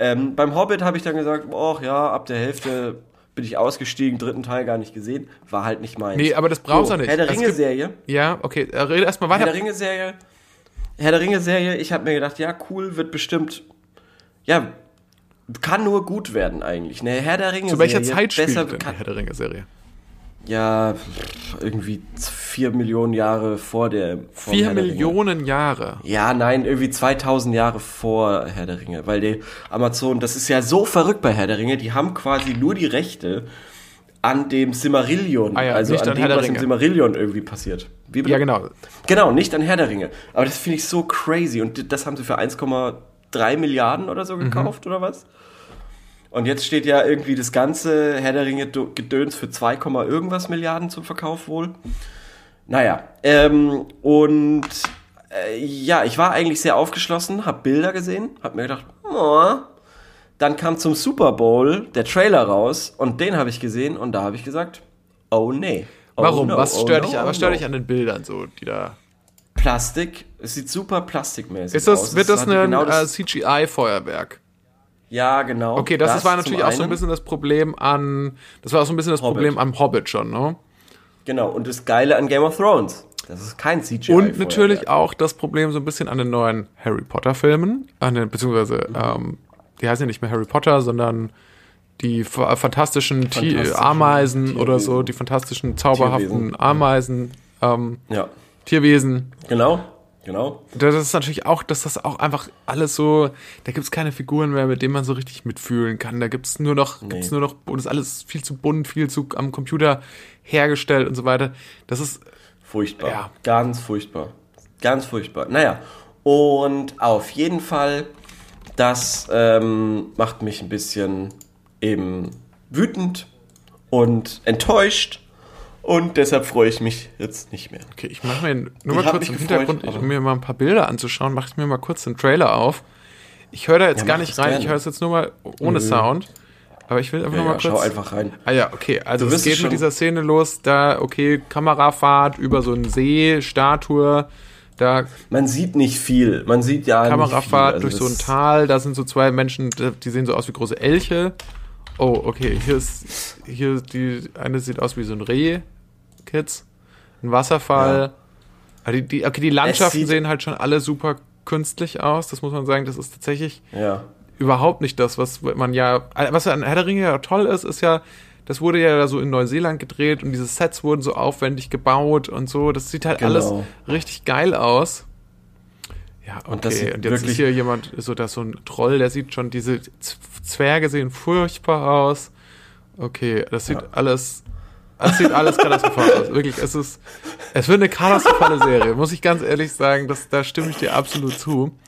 Ähm, beim Hobbit habe ich dann gesagt, oh ja, ab der Hälfte bin ich ausgestiegen, dritten Teil gar nicht gesehen. War halt nicht meins. Nee, aber das brauchst du so, nicht. Herr der Ringe-Serie. Ja, okay, äh, rede erstmal weiter. Herr der Ringe-Serie Herr der Ringe-Serie, ich habe mir gedacht, ja, cool, wird bestimmt, ja, kann nur gut werden eigentlich. Eine Herr der Ringe-Serie. Zu welcher Zeit spielt besser denn Herr der Ringe-Serie? Ja, irgendwie vier Millionen Jahre vor der. Vor vier Millionen Jahre? Ja, nein, irgendwie 2000 Jahre vor Herr der Ringe. Weil die Amazon, das ist ja so verrückt bei Herr der Ringe, die haben quasi nur die Rechte an dem Simmerillion, ah ja, also an, an dem, was im Simmerillion irgendwie passiert. ja, genau. Genau, nicht an Herr der Ringe. Aber das finde ich so crazy und das haben sie für 1,3 Milliarden oder so mhm. gekauft mhm. oder was? Und jetzt steht ja irgendwie das ganze Herr der Ringe Gedöns für 2, irgendwas Milliarden zum Verkauf wohl. Naja, ähm, und äh, ja, ich war eigentlich sehr aufgeschlossen, habe Bilder gesehen, habe mir gedacht, oh, dann kam zum Super Bowl der Trailer raus und den habe ich gesehen und da habe ich gesagt, oh nee. Oh Warum? No, was oh stört, no, dich, was stört dich an den Bildern so, die da. Plastik. Es sieht super plastikmäßig ist das, aus. Wird das, das ein genau äh, CGI-Feuerwerk? Ja, genau. Okay, das, das war natürlich auch so ein bisschen das Problem an. Das war auch so ein bisschen das Hobbit. Problem am Hobbit schon, ne? Genau, und das Geile an Game of Thrones. Das ist kein CGI. Und natürlich auch das Problem so ein bisschen an den neuen Harry Potter-Filmen, beziehungsweise mhm. ähm, die heißen ja nicht mehr Harry Potter, sondern die fantastischen, fantastischen Ameisen Tierwesen. oder so, die fantastischen, zauberhaften Tierwesen. Ameisen, ähm, ja. Tierwesen. Genau, genau. Das ist natürlich auch, dass das auch einfach alles so, da gibt es keine Figuren mehr, mit denen man so richtig mitfühlen kann. Da gibt es nur noch, nee. gibt's nur noch, und ist alles viel zu bunt, viel zu am Computer hergestellt und so weiter. Das ist furchtbar. Ja. Ganz furchtbar. Ganz furchtbar. Naja, und auf jeden Fall das ähm, macht mich ein bisschen eben wütend und enttäuscht. Und deshalb freue ich mich jetzt nicht mehr. Okay, ich mache mir nur Ich mal hab kurz im gefreut, Hintergrund, um mir mal ein paar Bilder anzuschauen, mache ich mir mal kurz den Trailer auf. Ich höre da jetzt Ja, gar nicht rein, gerne. ich höre es jetzt nur mal ohne Sound. Aber ich will einfach Ja, nur mal ja, schau kurz. einfach rein. Ah ja, okay. Also es geht mit dieser Szene los, da, okay, Kamerafahrt über so einen See, Statue, da Man sieht nicht viel. Man sieht ja Kamerafahrt nicht durch so Also ein Tal, da sind so zwei Menschen, die sehen so aus wie große Elche. Oh, okay, hier ist, hier die eine sieht aus wie so ein Reh, Kids. Ein Wasserfall. Ah, Die, die, okay, die Landschaften sehen halt schon alle super künstlich aus, das muss man sagen. Das ist tatsächlich ja. überhaupt nicht das, was man ja, was an Herr der Ringe ja toll ist, ist ja, das wurde ja so in Neuseeland gedreht und diese Sets wurden so aufwendig gebaut und so. Das sieht halt Genau. alles richtig geil aus. Ja, okay. Und das sieht und jetzt ist hier jemand, so da so ein Troll, der sieht schon, diese Zwerge sehen furchtbar aus. Okay, das sieht Ja. alles, das sieht alles katastrophal aus. Wirklich, es ist, es wird eine katastrophale Serie, muss ich ganz ehrlich sagen, das, da stimme ich dir absolut zu.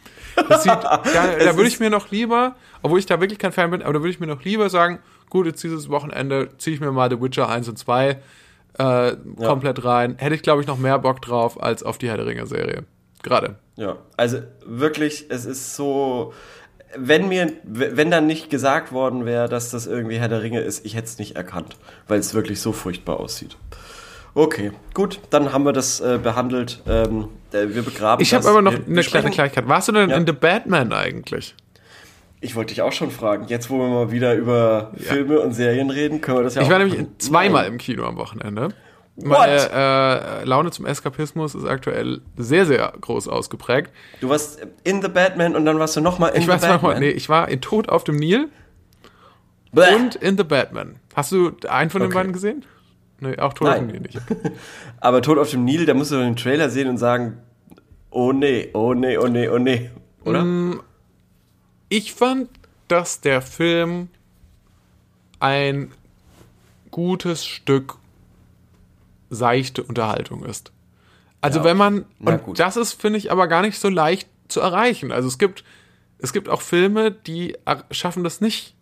Das sieht, da, da Es würde ich mir noch lieber, obwohl ich da wirklich kein Fan bin, aber da würde ich mir noch lieber sagen, gut, jetzt dieses Wochenende ziehe ich mir mal The Witcher 1 und 2 äh, komplett rein. Hätte ich, glaube ich, noch mehr Bock drauf als auf die Herr der Ringe-Serie. Gerade. Ja, also wirklich, es ist so, wenn mir, wenn dann nicht gesagt worden wäre, dass das irgendwie Herr der Ringe ist, ich hätte es nicht erkannt, weil es wirklich so furchtbar aussieht. Okay, gut, dann haben wir das äh, behandelt. Ähm, äh, wir begraben Ich habe aber noch Wir- wir eine kleine Kleinigkeit. Warst du denn Ja. in The Batman eigentlich? Ich wollte dich auch schon fragen. Jetzt, wo wir mal wieder über Filme und Serien reden, können wir das ja Ich auch war nämlich machen. zweimal Nein. im Kino am Wochenende. What? Meine äh, Laune zum Eskapismus ist aktuell sehr, sehr groß ausgeprägt. Du warst in The Batman und dann warst du nochmal in Ich war The Batman. zweimal, nee, ich war in Tod auf dem Nil Bäh. und in The Batman. Hast du einen von den Okay. beiden gesehen? Nee, auch Tod auf dem Nein. Nil nicht. Aber Tod auf dem Nil, da musst du den Trailer sehen und sagen, oh nee, oh nee, oh nee, oh nee. Oder? Mm, Ich fand, dass der Film ein gutes Stück seichte Unterhaltung ist. Also Ja, wenn man, und das ist, finde ich, aber gar nicht so leicht zu erreichen. Also es gibt, es gibt auch Filme, die schaffen das nicht,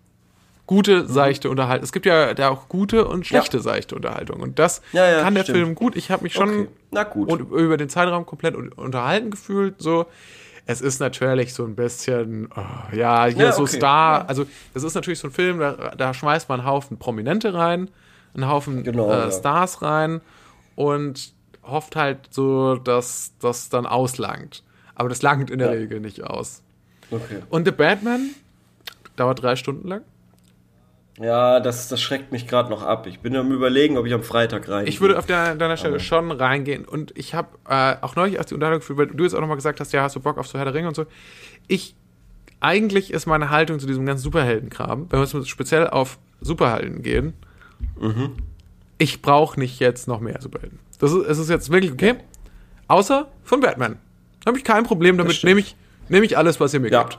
gute, Mhm. seichte Unterhaltung. Es gibt ja da auch gute und schlechte seichte Unterhaltung. Und das Ja, ja, kann der stimmt. Film gut. Ich habe mich schon Okay, über den Zeitraum komplett un- unterhalten gefühlt. So, es ist natürlich so ein bisschen, oh, ja, hier Ja, so okay, Star. ja. Also, das ist natürlich so ein Film, da, da schmeißt man einen Haufen Prominente rein, einen Haufen Genau, äh, ja. Stars rein und hofft halt so, dass das dann auslangt. Aber das langt in der. Regel nicht aus. Okay. Und The Batman dauert drei Stunden lang. Ja, das, das schreckt mich gerade noch ab. Ich bin am überlegen, ob ich am Freitag rein. Ich würde auf der, deiner Stelle schon reingehen. Und ich habe äh, auch neulich, als die Unterhaltung geführt wird, du jetzt auch nochmal gesagt hast, ja, hast du Bock auf so Herr der Ringe und so. Ich, eigentlich ist meine Haltung zu diesem ganzen Superheldenkram, wenn wir jetzt speziell auf Superhelden gehen, Mhm. ich brauche nicht jetzt noch mehr Superhelden. Das ist, es ist jetzt wirklich okay. Außer von Batman. Da habe ich kein Problem damit. Nehme ich, nehm ich alles, was ihr mir Ja. gibt.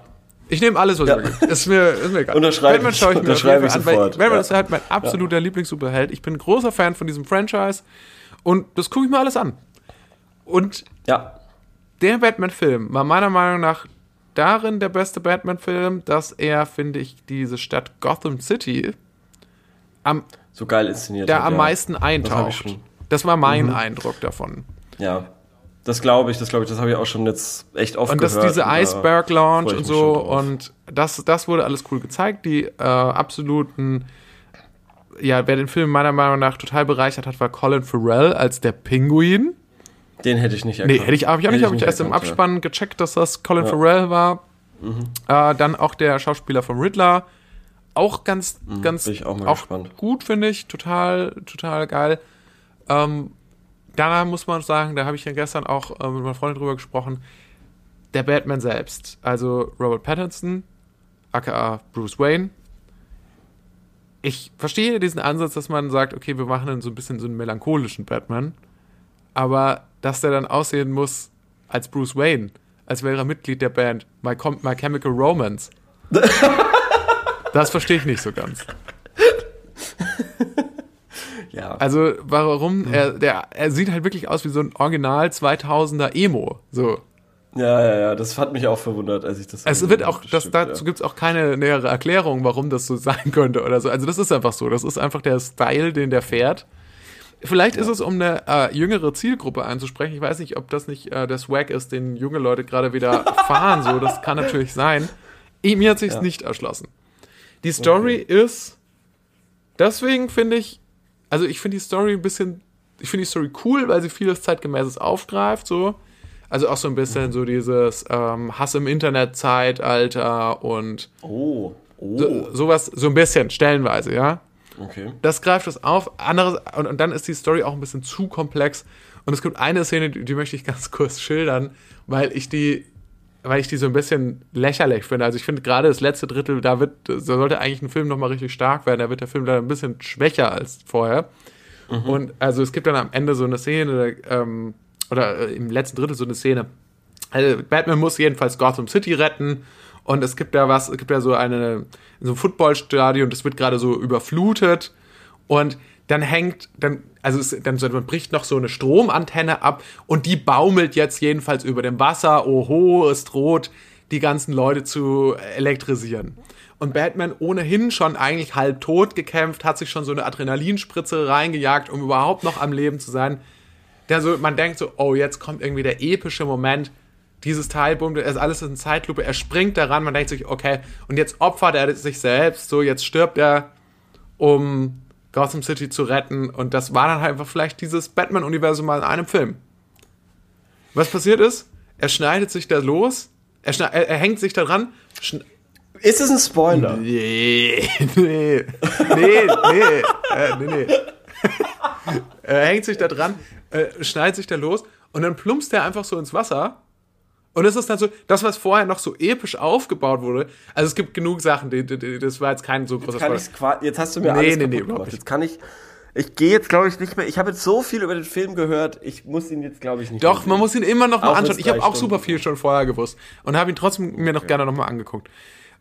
Ich nehme alles, was Ja. mir gibt. Ist mir, ist mir egal. Unterschreibe Batman ich. schaue ich mir Unterschreibe ich an, sofort. Batman Ja. ist halt mein absoluter Lieblingssuperheld. Ich bin großer Fan von diesem Franchise und das gucke ich mir alles an. Und Ja, der Batman-Film war meiner Meinung nach darin der beste Batman-Film, dass er, finde ich, diese Stadt Gotham City am, so geil inszeniert. da hat, am ja. meisten Das eintaucht. Mhm. Das war mein Eindruck davon. Ja, das glaube ich, das glaube ich, das habe ich auch schon jetzt echt oft Und dass gehört. diese da Iceberg Lounge und so und das, das wurde alles cool gezeigt. Die äh, absoluten, ja, wer den Film meiner Meinung nach total bereichert hat, war Colin Farrell als der Pinguin. Den hätte ich nicht Nee, erkannt. hätte ich, hab ich auch nicht, habe ich erst im erkannt, ja. Abspann gecheckt, dass das Colin Farrell war. Mhm. Äh, dann auch der Schauspieler vom Riddler. Auch ganz, ganz bin ich auch gespannt. gut, finde ich. Total, total geil. Ähm, danach muss man sagen, da habe ich ja gestern auch äh, mit meiner Freundin drüber gesprochen, der Batman selbst, also Robert Pattinson, aka Bruce Wayne. Ich verstehe diesen Ansatz, dass man sagt, okay, wir machen dann so ein bisschen so einen melancholischen Batman, aber dass der dann aussehen muss als Bruce Wayne, als wäre er Mitglied der Band My, Com My Chemical Romance. das verstehe ich nicht so ganz. Ja, Also warum? Er, der, er sieht halt wirklich aus wie so ein Original 2000er Emo. So. ja, ja, ja, das hat mich auch verwundert, als ich das. Es wird auch, das dazu ja. gibt es auch keine nähere Erklärung, warum das so sein könnte oder so. Also das ist einfach so. Das ist einfach der Style, den der fährt. Vielleicht ist es, um eine äh, jüngere Zielgruppe anzusprechen. Ich weiß nicht, ob das nicht äh, der Swag ist, den junge Leute gerade wieder fahren. So, das kann natürlich sein. Ich, mir hat sich's Ja. nicht erschlossen. Die Story ist. Deswegen finde ich. Also, ich finde die Story ein bisschen. Ich finde die Story cool, weil sie vieles zeitgemäßes aufgreift. So. Also auch so ein bisschen so dieses ähm, Hass im Internet-Zeitalter und Oh, oh. so, sowas, so ein bisschen, stellenweise, ja Okay. das greift es auf. Anderes, und, und dann ist die Story auch ein bisschen zu komplex. Und es gibt eine Szene, die, die möchte ich ganz kurz schildern, weil ich die, weil ich die so ein bisschen lächerlich finde. Also ich finde gerade das letzte Drittel, da wird, da sollte eigentlich ein Film nochmal richtig stark werden. Da wird der Film leider ein bisschen schwächer als vorher. Und also es gibt dann am Ende so eine Szene, ähm, oder äh, im letzten Drittel so eine Szene. Also Batman muss jedenfalls Gotham City retten und es gibt da was, es gibt ja so eine so ein Footballstadion, das wird gerade so überflutet und dann hängt dann also es, dann man bricht noch so eine Stromantenne ab und die baumelt jetzt jedenfalls über dem Wasser. Oho, es droht die ganzen Leute zu elektrisieren. Und Batman ohnehin schon eigentlich halb tot gekämpft, hat sich schon so eine Adrenalinspritze reingejagt, um überhaupt noch am Leben zu sein der so, man denkt so, oh, jetzt kommt irgendwie der epische Moment, dieses Teil, bumm, ist alles in Zeitlupe, er springt daran, man denkt sich, okay, und jetzt opfert er sich selbst, so, jetzt stirbt er, um Gotham City zu retten, und das war dann halt einfach vielleicht dieses Batman-Universum mal in einem Film. Was passiert ist, er schneidet sich da los, er, er, er hängt sich da dran, Ist es ein Spoiler? Nee, nee, nee, nee, äh, nee, nee. er hängt sich da dran, äh, schneidet sich da los und dann plumpst er einfach so ins Wasser. Und es ist dann so, das, was vorher noch so episch aufgebaut wurde, also es gibt genug Sachen, die, die, die, das war jetzt kein so ich's qua- jetzt hast du mir Nee, alles nee, nee, gemacht. nicht. Jetzt kann ich. Ich gehe jetzt, glaube ich, nicht mehr. Ich habe jetzt so viel über den Film gehört. Ich muss ihn jetzt, glaube ich, nicht Doch, man muss ihn immer noch mal Auch anschauen. Ich habe auch super viel schon vorher gewusst und habe ihn trotzdem mir noch gerne noch mal angeguckt.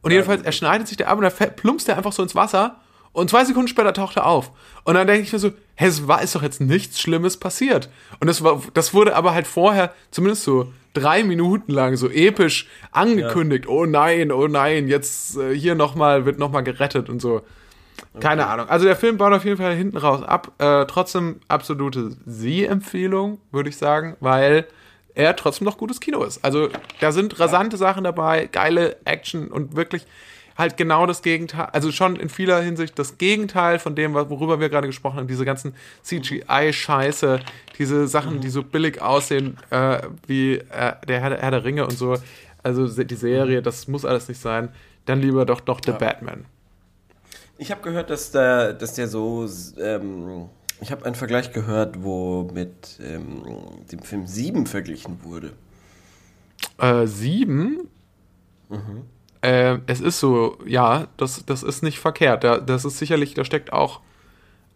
Und jedenfalls, er schneidet sich der ab und dann plumpst er einfach so ins Wasser und zwei Sekunden später taucht er auf. Und dann denke ich mir so, hä, es war, ist doch jetzt nichts Schlimmes passiert. Und das, war, das wurde aber halt vorher, zumindest so drei Minuten lang, so episch angekündigt. Oh nein, oh nein, jetzt äh, hier nochmal, wird nochmal gerettet und so. Keine Ahnung. Also der Film baut auf jeden Fall hinten raus ab. Äh, trotzdem absolute Sie-Empfehlung, würde ich sagen, weil er trotzdem noch gutes Kino ist. Also da sind rasante Sachen dabei, geile Action und wirklich halt genau das Gegenteil, also schon in vieler Hinsicht das Gegenteil von dem, worüber wir gerade gesprochen haben, diese ganzen CGI-Scheiße, diese Sachen, die so billig aussehen, äh, wie äh, der Herr, Herr der Ringe und so. Also die Serie, das muss alles nicht sein. Dann lieber doch noch The Batman. Ich habe gehört, dass der, dass der so. Ähm, ich habe einen Vergleich gehört, wo mit ähm, dem Film 7 verglichen wurde. Äh, sieben. Äh, es ist so, ja, das, das ist nicht verkehrt. Da, das ist sicherlich, da steckt auch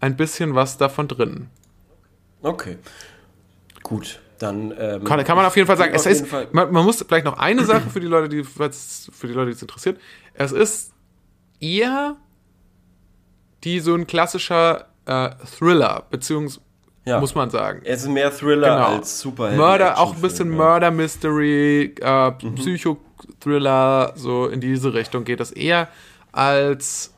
ein bisschen was davon drin. Okay. Gut, dann. Ähm, Kann, kann man auf jeden Fall sagen. Es ist, man, man muss vielleicht noch eine Sache für die Leute, die für die Leute, die es interessiert. Es ist eher die so ein klassischer äh, Thriller, beziehungsweise Ja. muss man sagen. Es ist mehr Thriller Genau. als Superhelden. Mörder, auch ein bisschen Murder Mystery, äh, Mhm. Psychothriller, so in diese Richtung geht das eher als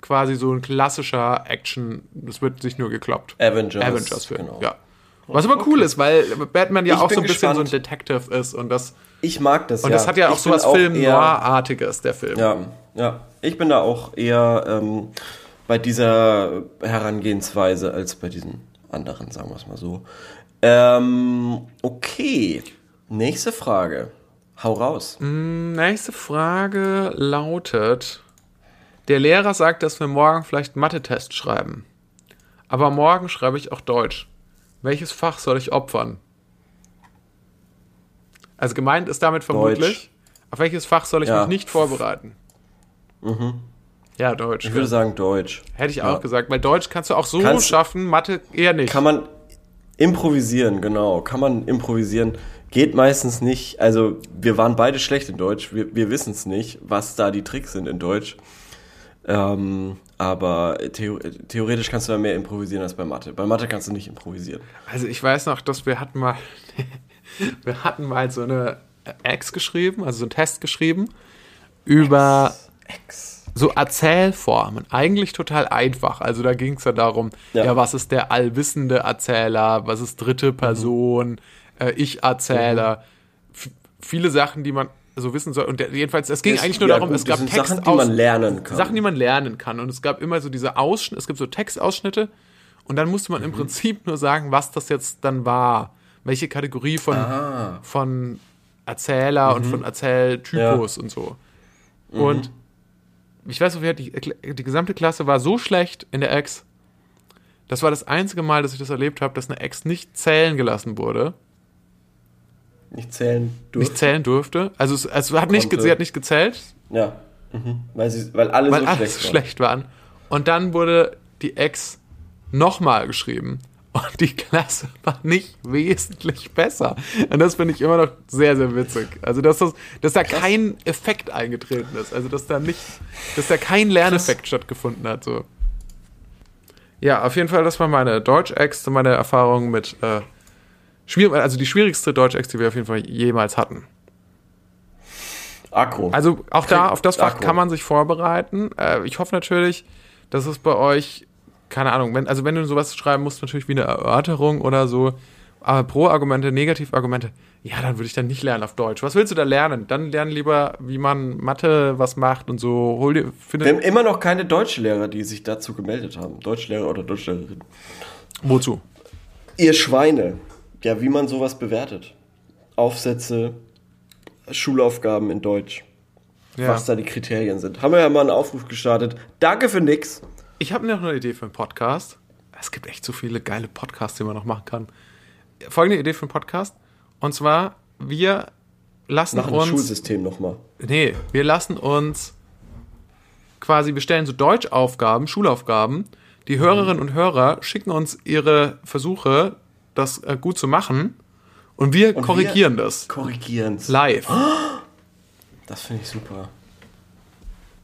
quasi so ein klassischer Action. Es wird sich nur gekloppt. Avengers. Avengers-Film, Genau. ja. Was aber cool ist, weil Batman ja Ich auch so ein bisschen gespannt. so ein Detective ist und das Ich mag das und ja. das hat ja auch Ich so was Film eher- Noir-artiges, der Film. Ja, ja. Ich bin da auch eher ähm, bei dieser Herangehensweise als bei diesen anderen, sagen wir es mal so. Ähm, okay. Nächste Frage. Hau raus. Nächste Frage lautet: Der Lehrer sagt, dass wir morgen vielleicht Mathe-Test schreiben. Aber morgen schreibe ich auch Deutsch. Welches Fach soll ich opfern? Also gemeint ist damit vermutlich, auf welches Fach soll ich Ja. mich nicht vorbereiten? Ja, Deutsch. Ich würde sagen Deutsch. Hätte ich Ja. auch gesagt, weil Deutsch kannst du auch so Kannst- schaffen, Mathe eher nicht. Kann man improvisieren, genau. Kann man improvisieren. Geht meistens nicht. Also, wir waren beide schlecht in Deutsch. Wir, wir wissen es nicht, was da die Tricks sind in Deutsch. Ähm, aber theo theoretisch kannst du da mehr improvisieren als bei Mathe. Bei Mathe kannst du nicht improvisieren. Also ich weiß noch, dass wir hatten mal, wir hatten mal so eine Ex geschrieben, also so einen Test geschrieben über X. so Erzählformen eigentlich total einfach. Also da ging es ja darum, ja. Ja. was ist der allwissende Erzähler, was ist dritte Person, äh, Ich-Erzähler. F- Viele Sachen, die man so wissen soll. Und jedenfalls, es ging Es- eigentlich nur ja, darum, gut, es gab sind Sachen, die man lernen kann. Sachen, die man lernen kann. Und es gab immer so diese Ausschnitte, es gibt so Textausschnitte und dann musste man Mhm. im Prinzip nur sagen, was das jetzt dann war. Welche Kategorie von, von Erzähler Mhm. und von Erzähltypus und so. Und ich weiß noch, wer die, die gesamte Klasse war so schlecht in der Ex. Das war das einzige Mal, dass ich das erlebt habe, dass eine Ex nicht zählen gelassen wurde, Nicht zählen durch. nicht zählen durfte. Also, es, also hat nicht, sie hat nicht gezählt, Ja. Mhm. Weil, sie, weil alle weil so alles schlecht, schlecht, waren. Und dann wurde die Ex nochmal geschrieben. Und die Klasse war nicht wesentlich besser. Und das finde ich immer noch sehr, sehr witzig. Also, dass, das, dass da kein Effekt eingetreten ist. Also, dass da nicht, dass da kein Lerneffekt stattgefunden hat. So. Ja, auf jeden Fall, das war meine Deutsch-Ex, meine Erfahrung mit, äh, schwierig, also die schwierigste Deutsch-Ex, die wir auf jeden Fall jemals hatten. Akro. Also auch da, auf das Fach Akku. kann man sich vorbereiten. Äh, ich hoffe natürlich, dass es bei euch, keine Ahnung, wenn, also wenn du sowas schreiben musst, natürlich wie eine Erörterung oder so. Aber Pro-Argumente, Negativargumente, ja, dann würde ich dann nicht lernen auf Deutsch. Was willst du da lernen? Dann lernen lieber, wie man Mathe was macht und so. Hol dir, Wir haben immer noch keine Deutschlehrer, die sich dazu gemeldet haben. Deutschlehrer oder Deutschlehrerin. wozu? Ihr Schweine. Ja, wie man sowas bewertet. Aufsätze, Schulaufgaben in Deutsch. Ja. Was da die Kriterien sind. Haben wir ja mal einen Aufruf gestartet. Danke für nix. Ich habe noch eine Idee für einen Podcast. Es gibt echt so viele geile Podcasts, die man noch machen kann. Folgende Idee für einen Podcast. Und zwar, wir lassen Machen das uns. Schulsystem nochmal. Nee, wir lassen uns quasi, wir stellen so Deutschaufgaben, Schulaufgaben. Die Hörerinnen und Hörer schicken uns ihre Versuche, das äh, gut zu machen. Und wir Und korrigieren wir das Korrigieren's. live. Das finde ich super.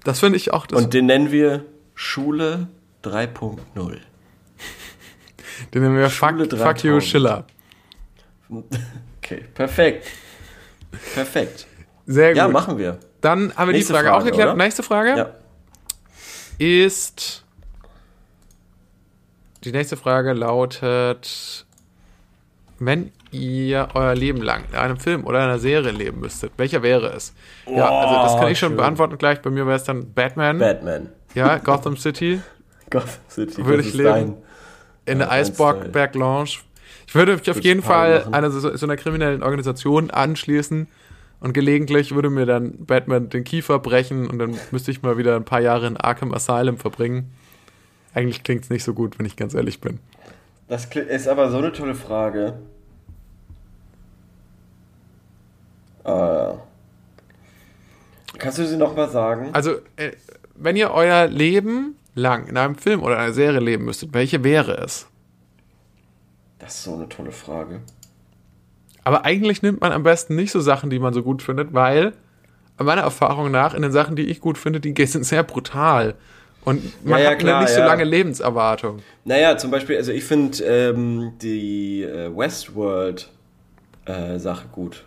Das finde ich auch. Das, Und den nennen wir Schule 3.0. den nennen wir Fuck, Schule Fuck You 3000. Schiller. Okay, perfekt. Perfekt. Sehr gut. Ja, machen wir. Dann haben wir Nächste die Frage, Frage, auch geklärt. oder? Nächste Frage Ja. ist. Die nächste Frage lautet: Wenn ihr euer Leben lang in einem Film oder einer Serie leben müsstet, welcher wäre es? ja, also das kann ich schon schön. beantworten gleich. Bei mir wäre es dann Batman. Batman. Ja, Gotham City. Gotham City. Würde ich leben. dein- in der. Eisberg Lounge. Ich würde mich auf jeden Fall einer so, so einer kriminellen Organisation anschließen und gelegentlich würde mir dann Batman den Kiefer brechen und dann müsste ich mal wieder ein paar Jahre in Arkham Asylum verbringen. Eigentlich klingt es nicht so gut, wenn ich ganz ehrlich bin. Das ist aber so eine tolle Frage. Äh, kannst du sie nochmal sagen? Also, äh, wenn ihr euer Leben lang in einem Film oder einer Serie leben müsstet, welche wäre es? Das ist so eine tolle Frage. Aber eigentlich nimmt man am besten nicht so Sachen, die man so gut findet, weil meiner Erfahrung nach, in den Sachen, die ich gut finde, die sind sehr brutal. Und man Ja, ja, hat klar, nicht so lange Lebenserwartung. Naja, zum Beispiel, also ich finde ähm, die äh, Westworld-Sache gut.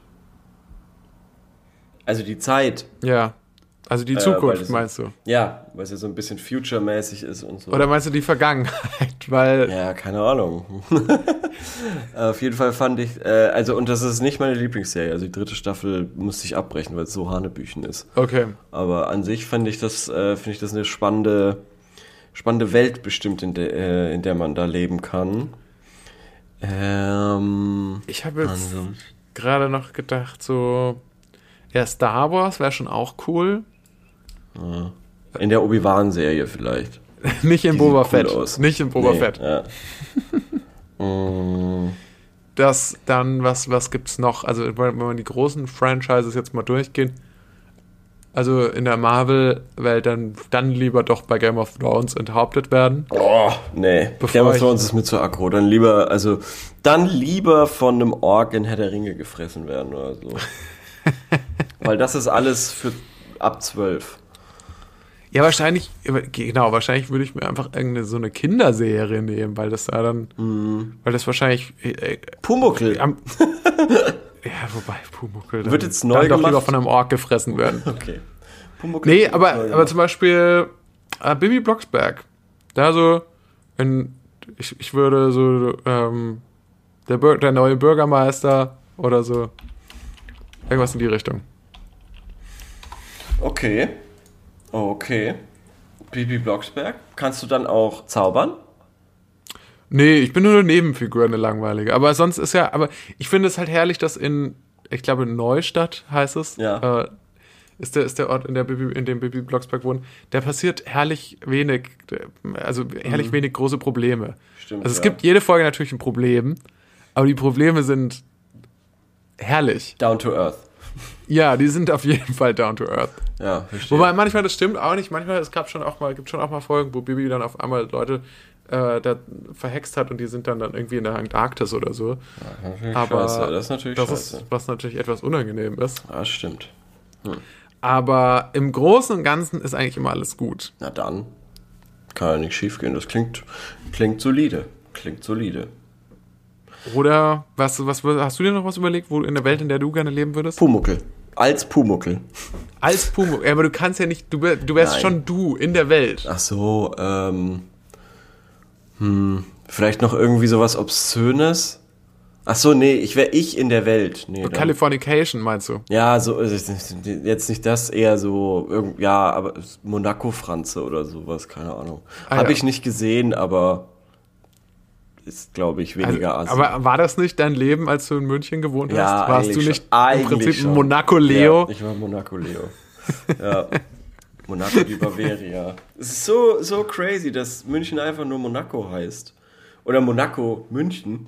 Also die Zeit. Ja. Also die Äh, Zukunft, das- meinst du? Ja, weil es ja so ein bisschen future-mäßig ist und so. Oder meinst du die Vergangenheit? Weil, Ja, keine Ahnung. Auf jeden Fall fand ich, äh, also, und das ist nicht meine Lieblingsserie. Also, die dritte Staffel musste ich abbrechen, weil es so Hanebüchen ist. okay. Aber an sich fand ich das, äh, finde ich das eine spannende, spannende Welt bestimmt, in der, äh, in der man da leben kann. Ähm, Ich habe jetzt also, gerade noch gedacht, so, ja, Star Wars wäre schon auch cool. In der Obi-Wan-Serie vielleicht. Nicht in cool Fett. Nicht in Boba Nee, Fett. Ja. Mm, Das dann, was, was gibt's noch? Also, wenn man die großen Franchises jetzt mal durchgehen. Also in der Marvel-Welt dann, dann lieber doch bei Game of Thrones enthauptet werden. Oh, nee. Game of Thrones ist mir zu aggro. Dann lieber, also, dann lieber von einem Ork in Herr der Ringe gefressen werden oder so. Weil das ist alles für ab zwölf. Ja, wahrscheinlich, genau, wahrscheinlich würde ich mir einfach irgendeine so eine Kinderserie nehmen, weil das da dann, Mhm. weil das wahrscheinlich äh, äh, Pumuckl. am, ja, wobei Pumuckl dann, Wird jetzt neu dann doch gemacht? lieber von einem Ork gefressen werden. Okay. Pumuckl Nee, aber, aber gemacht. zum Beispiel äh, Bibi Blocksberg. Da so, wenn, ich, ich würde so, ähm, der, der neue Bürgermeister oder so. Irgendwas in die Richtung. Okay. Okay. Bibi Blocksberg. Kannst du dann auch zaubern? Nee, ich bin nur eine Nebenfigur, eine langweilige. Aber sonst ist ja, aber ich finde es halt herrlich, dass in, ich glaube, Neustadt heißt es, Ja. äh, ist der, ist der Ort, in, der Bibi, in dem Bibi Blocksberg wohnt, da passiert herrlich wenig, also herrlich wenig große Probleme. Mhm. Stimmt, Also es ja. gibt jede Folge natürlich ein Problem, aber die Probleme sind herrlich. Down to Earth. Ja, die sind auf jeden Fall down to earth. Ja, verstehe. Wobei manchmal das stimmt auch nicht. Manchmal es gab schon auch mal gibt schon auch mal Folgen, wo Bibi dann auf einmal Leute äh, da verhext hat und die sind dann dann irgendwie in der Antarktis oder so. aber scheiße. Das ist natürlich Das scheiße. ist was natürlich etwas unangenehm ist. Ja, stimmt. Aber im Großen und Ganzen ist eigentlich immer alles gut. Na dann. Kann ja nicht schief gehen. Das klingt, klingt solide. Klingt solide. Oder was, was hast du dir noch was überlegt, wo in der Welt, in der du gerne leben würdest? Pumuckel. Als Pumuckel. Als Pumo. Ja, aber du kannst ja nicht, du, du wärst Nein. schon du in der Welt. Ach so, ähm. Hm, vielleicht noch irgendwie sowas Obszönes? Ach so, nee, ich wäre ich in der Welt. Nee, Californication meinst du? ja, so, äh, jetzt nicht das, eher so, ja, aber Monaco-Franze oder sowas, keine Ahnung. Ah, Habe ja. ich nicht gesehen, aber ist, glaube ich, weniger Also, aber war das nicht dein Leben, als du in München gewohnt hast? Ja, Warst du nicht schon. Im Prinzip schon. Monaco Leo? Ja, ich war Monaco Leo. ja. Monaco di Bavaria. Es ist so, so crazy, dass München einfach nur Monaco heißt. Oder Monaco München.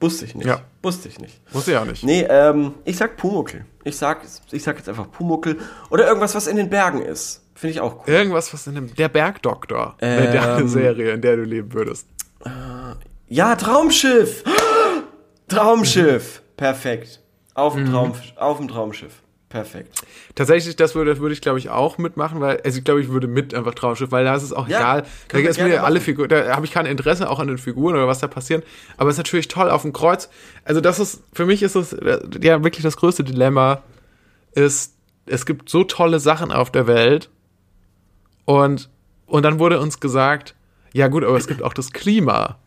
Wusste ich nicht. Ja. Wusste ich nicht. Muss ich auch nicht. Nee, ähm, ich sag Pumuckel. Ich sag, ich sag jetzt einfach Pumuckel. Oder irgendwas, was in den Bergen ist. Finde ich auch cool. Irgendwas, was in dem. Der Bergdoktor. deine Ähm. Serie, in der du leben würdest. Ja, Traumschiff! Traumschiff! Perfekt. Auf Mhm. dem, Traum, auf dem Traumschiff. Perfekt. Tatsächlich, das würde, das würde ich, glaube ich, auch mitmachen, weil, also ich glaube, ich würde mit einfach Traumschiff, weil da ist es auch Ja, egal. Da ist mir alle. Figuren, da habe ich kein Interesse auch an den Figuren oder was da passiert. Aber es ist natürlich toll auf dem Kreuz. Also das ist, für mich ist es, äh, ja, wirklich das größte Dilemma ist, es gibt so tolle Sachen auf der Welt und, und dann wurde uns gesagt, ja gut, aber es gibt auch das Klima.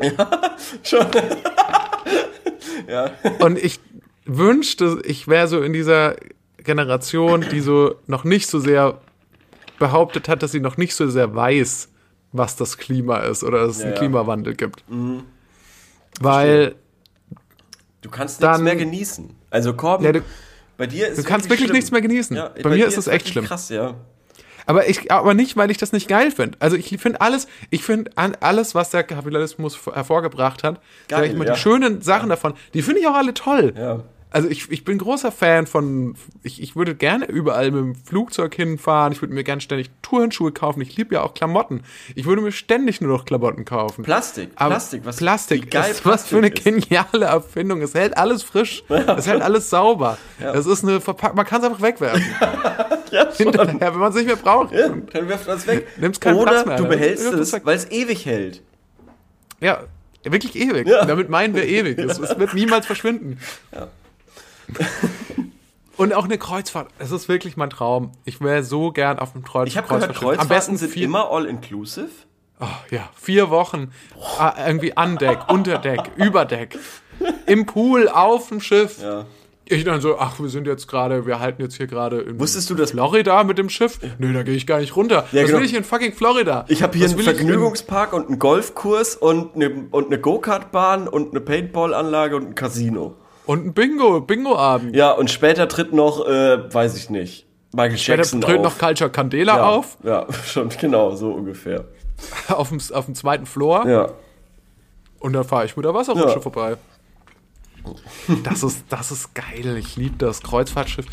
Schon. ja. Und ich wünschte, ich wäre so in dieser Generation, die so noch nicht so sehr behauptet hat, dass sie noch nicht so sehr weiß, was das Klima ist oder dass es Ja, einen ja. Klimawandel gibt. Weil Du kannst nichts mehr genießen. Also Korben, Ja, du- bei dir ist du kannst wirklich schlimm. nichts mehr genießen. Ja, bei, mir ist es echt schlimm. Krass, ja. Aber ich, aber nicht, weil ich das nicht geil finde. Also ich finde alles, ich finde an- alles, was der Kapitalismus vor- hervorgebracht hat, sag Geil, ich mal, ja. die schönen Sachen davon, die finde ich auch alle toll. Ja. Also ich, ich bin großer Fan von, ich, ich würde gerne überall mit dem Flugzeug hinfahren, ich würde mir gerne ständig Turnschuhe kaufen, ich liebe ja auch Klamotten. Ich würde mir ständig nur noch Klamotten kaufen. Plastik, Aber Plastik, was Plastik geil ist, was für eine Plastik ist. geniale Erfindung. Es hält alles frisch. Es hält alles sauber. Es ist eine Verpackung, man kann es einfach wegwerfen. Ja. Hinterher, wenn man es nicht mehr braucht. Ja, dann wirft man es weg. Nimmst keinen Oder Platz mehr, du behältst es weil es ewig hält. Ja, wirklich ewig. Ja. Damit meinen wir ewig. Es, es wird niemals verschwinden. Und auch eine Kreuzfahrt. Es ist wirklich mein Traum. Ich wäre so gern auf einem Kreuz Ich habe gehört. Kreuzfahrten sind vier, immer all-inclusive. oh, ja, vier Wochen ah, irgendwie an Deck, unter Deck, über Deck, im Pool, auf dem Schiff. Ja. Ich dann so, ach, wir sind jetzt gerade, wir halten jetzt hier gerade in Wusstest du, dass- Florida mit dem Schiff? Nö, da gehe ich gar nicht runter. Ja, Was genau. will ich in fucking Florida? Ich habe hier Was einen Vergnügungspark und einen Golfkurs und eine, und eine Go-Kart-Bahn und eine Paintball-Anlage und ein Casino. Und ein Bingo, Bingo-Abend. Ja, und später tritt noch, äh, weiß ich nicht, Michael Später Jackson tritt auf. noch Culture Candela ja, auf, Ja, schon genau, so ungefähr. auf dem, auf dem zweiten Floor. Ja. Und dann fahre ich mit der Wasserrutsche Ja. vorbei. Das ist, das ist geil. Ich liebe das Kreuzfahrtschiff.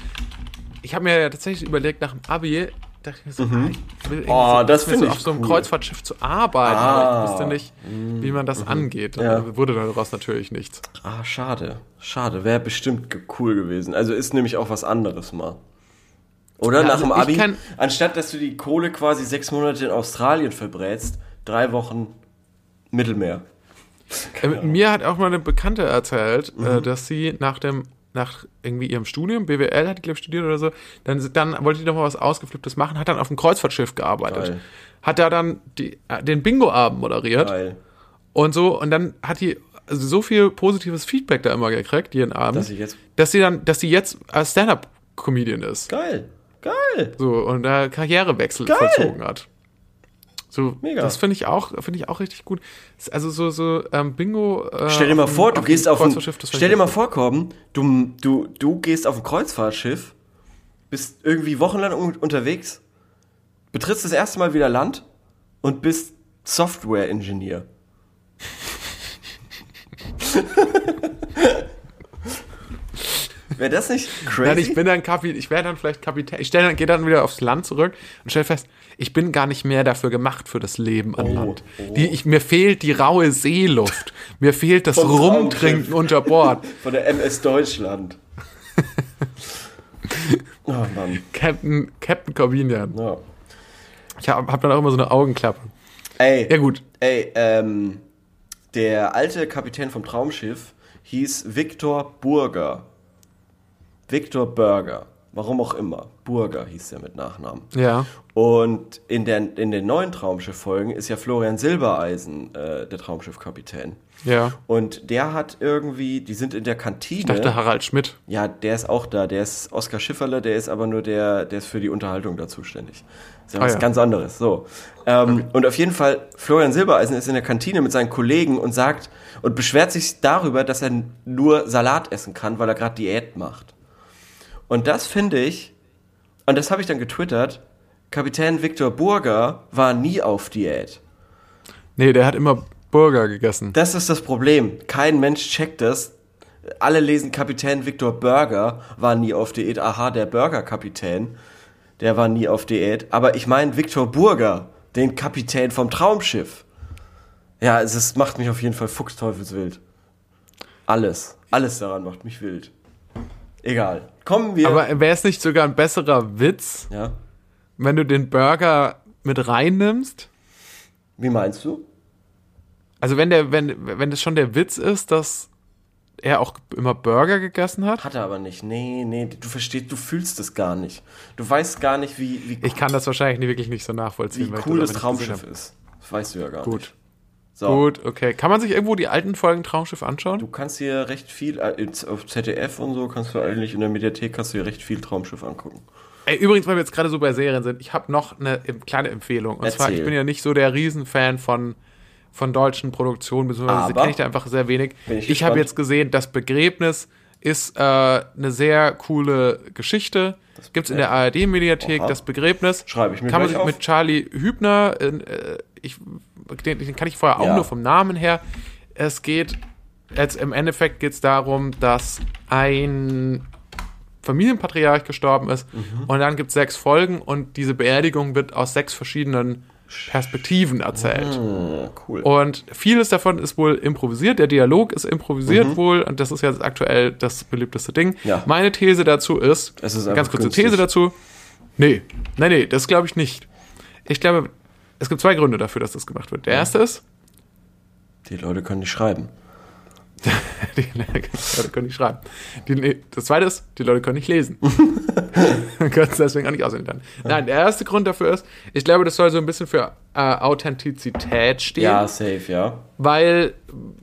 Ich habe mir ja tatsächlich überlegt, nach dem Abi, dachte ich mir so, ah, ich will irgendwie Oh, das mir find so ich auf so einem cool. Kreuzfahrtschiff zu arbeiten. Ah. Ich wusste nicht, wie man das angeht. Ja. Da wurde daraus natürlich nichts. Ah, schade. Schade. Wäre bestimmt cool gewesen. Also ist nämlich auch was anderes mal. Oder Ja, nach also dem Abi, anstatt dass du die Kohle quasi sechs Monate in Australien verbrätst, drei Wochen Mittelmeer. Äh, mir hat auch mal eine Bekannte erzählt, Mhm. äh, dass sie nach dem nach irgendwie ihrem Studium, BWL hat die, glaube ich, studiert oder so, dann, dann wollte die doch mal was Ausgeflipptes machen, hat dann auf dem Kreuzfahrtschiff gearbeitet. Geil. Hat da dann die, äh, den Bingo-Abend moderiert Geil. und so, und dann hat die also so viel positives Feedback da immer gekriegt, jeden Abend, Dass jetzt. dass sie dann, dass sie jetzt als Stand-Up-Comedian ist. Geil. Geil. So, und da Karrierewechsel Geil. vollzogen hat. So, Mega. das finde ich auch, finde ich auch richtig gut. Also so, so ähm, Bingo. Äh, Stell dir mal vor, du gehst auf ein, stell dir mal vor, Korben, du, du, du gehst auf ein Kreuzfahrtschiff, bist irgendwie wochenlang un unterwegs, betrittst das erste Mal wieder Land und bist Software-Ingenieur. Wäre das nicht crazy? Nein, ich bin dann Kapitän, ich wäre dann vielleicht Kapitän. Ich stell dann, gehe dann wieder aufs Land zurück und stelle fest, ich bin gar nicht mehr dafür gemacht für das Leben an Oh, Land. oh. Die, ich, mir fehlt die raue Seeluft. mir fehlt das Vom Rumtrinken unter Bord. Von der MS Deutschland. oh Mann. Captain, Captain Corbinian. Ja. Ich habe hab dann auch immer so eine Augenklappe. Ey, Ja gut, Ey, ähm, der alte Kapitän vom Traumschiff hieß Viktor Burger. Viktor Burger. Warum auch immer. Burger hieß er mit Nachnamen. ja. Und in, der, in den neuen Traumschiff-Folgen ist ja Florian Silbereisen äh, der Traumschiffkapitän. Ja. Und der hat irgendwie, die sind in der Kantine. Ich dachte Harald Schmidt. Ja, der ist auch da. Der ist Oskar Schifferle, der ist aber nur der, der ist für die Unterhaltung da zuständig. Das ist ja Ah, was ja. ganz anderes. So. Ähm, Und auf jeden Fall, Florian Silbereisen ist in der Kantine mit seinen Kollegen und sagt und beschwert sich darüber, dass er nur Salat essen kann, weil er gerade Diät macht. Und das finde ich, und das habe ich dann getwittert, Kapitän Viktor Burger war nie auf Diät. Nee, der hat immer Burger gegessen. Das ist das Problem. Kein Mensch checkt das. Alle lesen Kapitän Viktor Burger war nie auf Diät. Aha, der Burger-Kapitän, der war nie auf Diät. Aber ich meine Viktor Burger, den Kapitän vom Traumschiff. Ja, es ist, macht mich auf jeden Fall fuchsteufelswild. Alles, alles daran macht mich wild. Egal. Kommen wir. Aber wäre es nicht sogar ein besserer Witz, ja. wenn du den Burger mit reinnimmst? Wie meinst du? Also wenn der, wenn, wenn das schon der Witz ist, dass er auch immer Burger gegessen hat? Hat er aber nicht. Nee, nee, du verstehst, du fühlst es gar nicht. Du weißt gar nicht, wie, wie, Ich kann das wahrscheinlich wirklich nicht so nachvollziehen. wie cool das Traumschiff ist. Das weißt du ja gar habe. nicht. Gut, So. gut, okay. Kann man sich irgendwo die alten Folgen Traumschiff anschauen? Du kannst hier recht viel, äh, auf ZDF und so kannst du eigentlich in der Mediathek kannst du hier recht viel Traumschiff angucken. Ey, übrigens, weil wir jetzt gerade so bei Serien sind, ich habe noch eine em- kleine Empfehlung. Und zwar, Erzähl. ich bin ja nicht so der Riesenfan von, von deutschen Produktionen, beziehungsweise kenne ich da einfach sehr wenig. Ich Ich habe jetzt gesehen, das Begräbnis ist äh, eine sehr coole Geschichte. Gibt es in der ARD-Mediathek, das Begräbnis. Schreibe ich mir Kann man sich auf. mit Charlie Hübner, äh, ich, den, den kann ich vorher auch Ja. nur vom Namen her. Es geht, jetzt im Endeffekt geht es darum, dass ein Familienpatriarch gestorben ist Mhm. und dann gibt es sechs Folgen und diese Beerdigung wird aus sechs verschiedenen Perspektiven erzählt. Ah, cool. Und vieles davon ist wohl improvisiert. Der Dialog ist improvisiert wohl und das ist jetzt aktuell das beliebteste Ding. Mhm. Ja. Meine These dazu ist, Es ist ganz kurze künstlich. These dazu. Nee, nein, nee, das glaube ich nicht. Ich glaube, es gibt zwei Gründe dafür, dass das gemacht wird. Der erste ist, Die Leute können nicht schreiben. die Leute können nicht schreiben. Die, das zweite ist, die Leute können nicht lesen. können es deswegen auch nicht auswendig lernen. Nein, der erste Grund dafür ist, ich glaube, das soll so ein bisschen für äh, Authentizität stehen. Ja, safe, ja. weil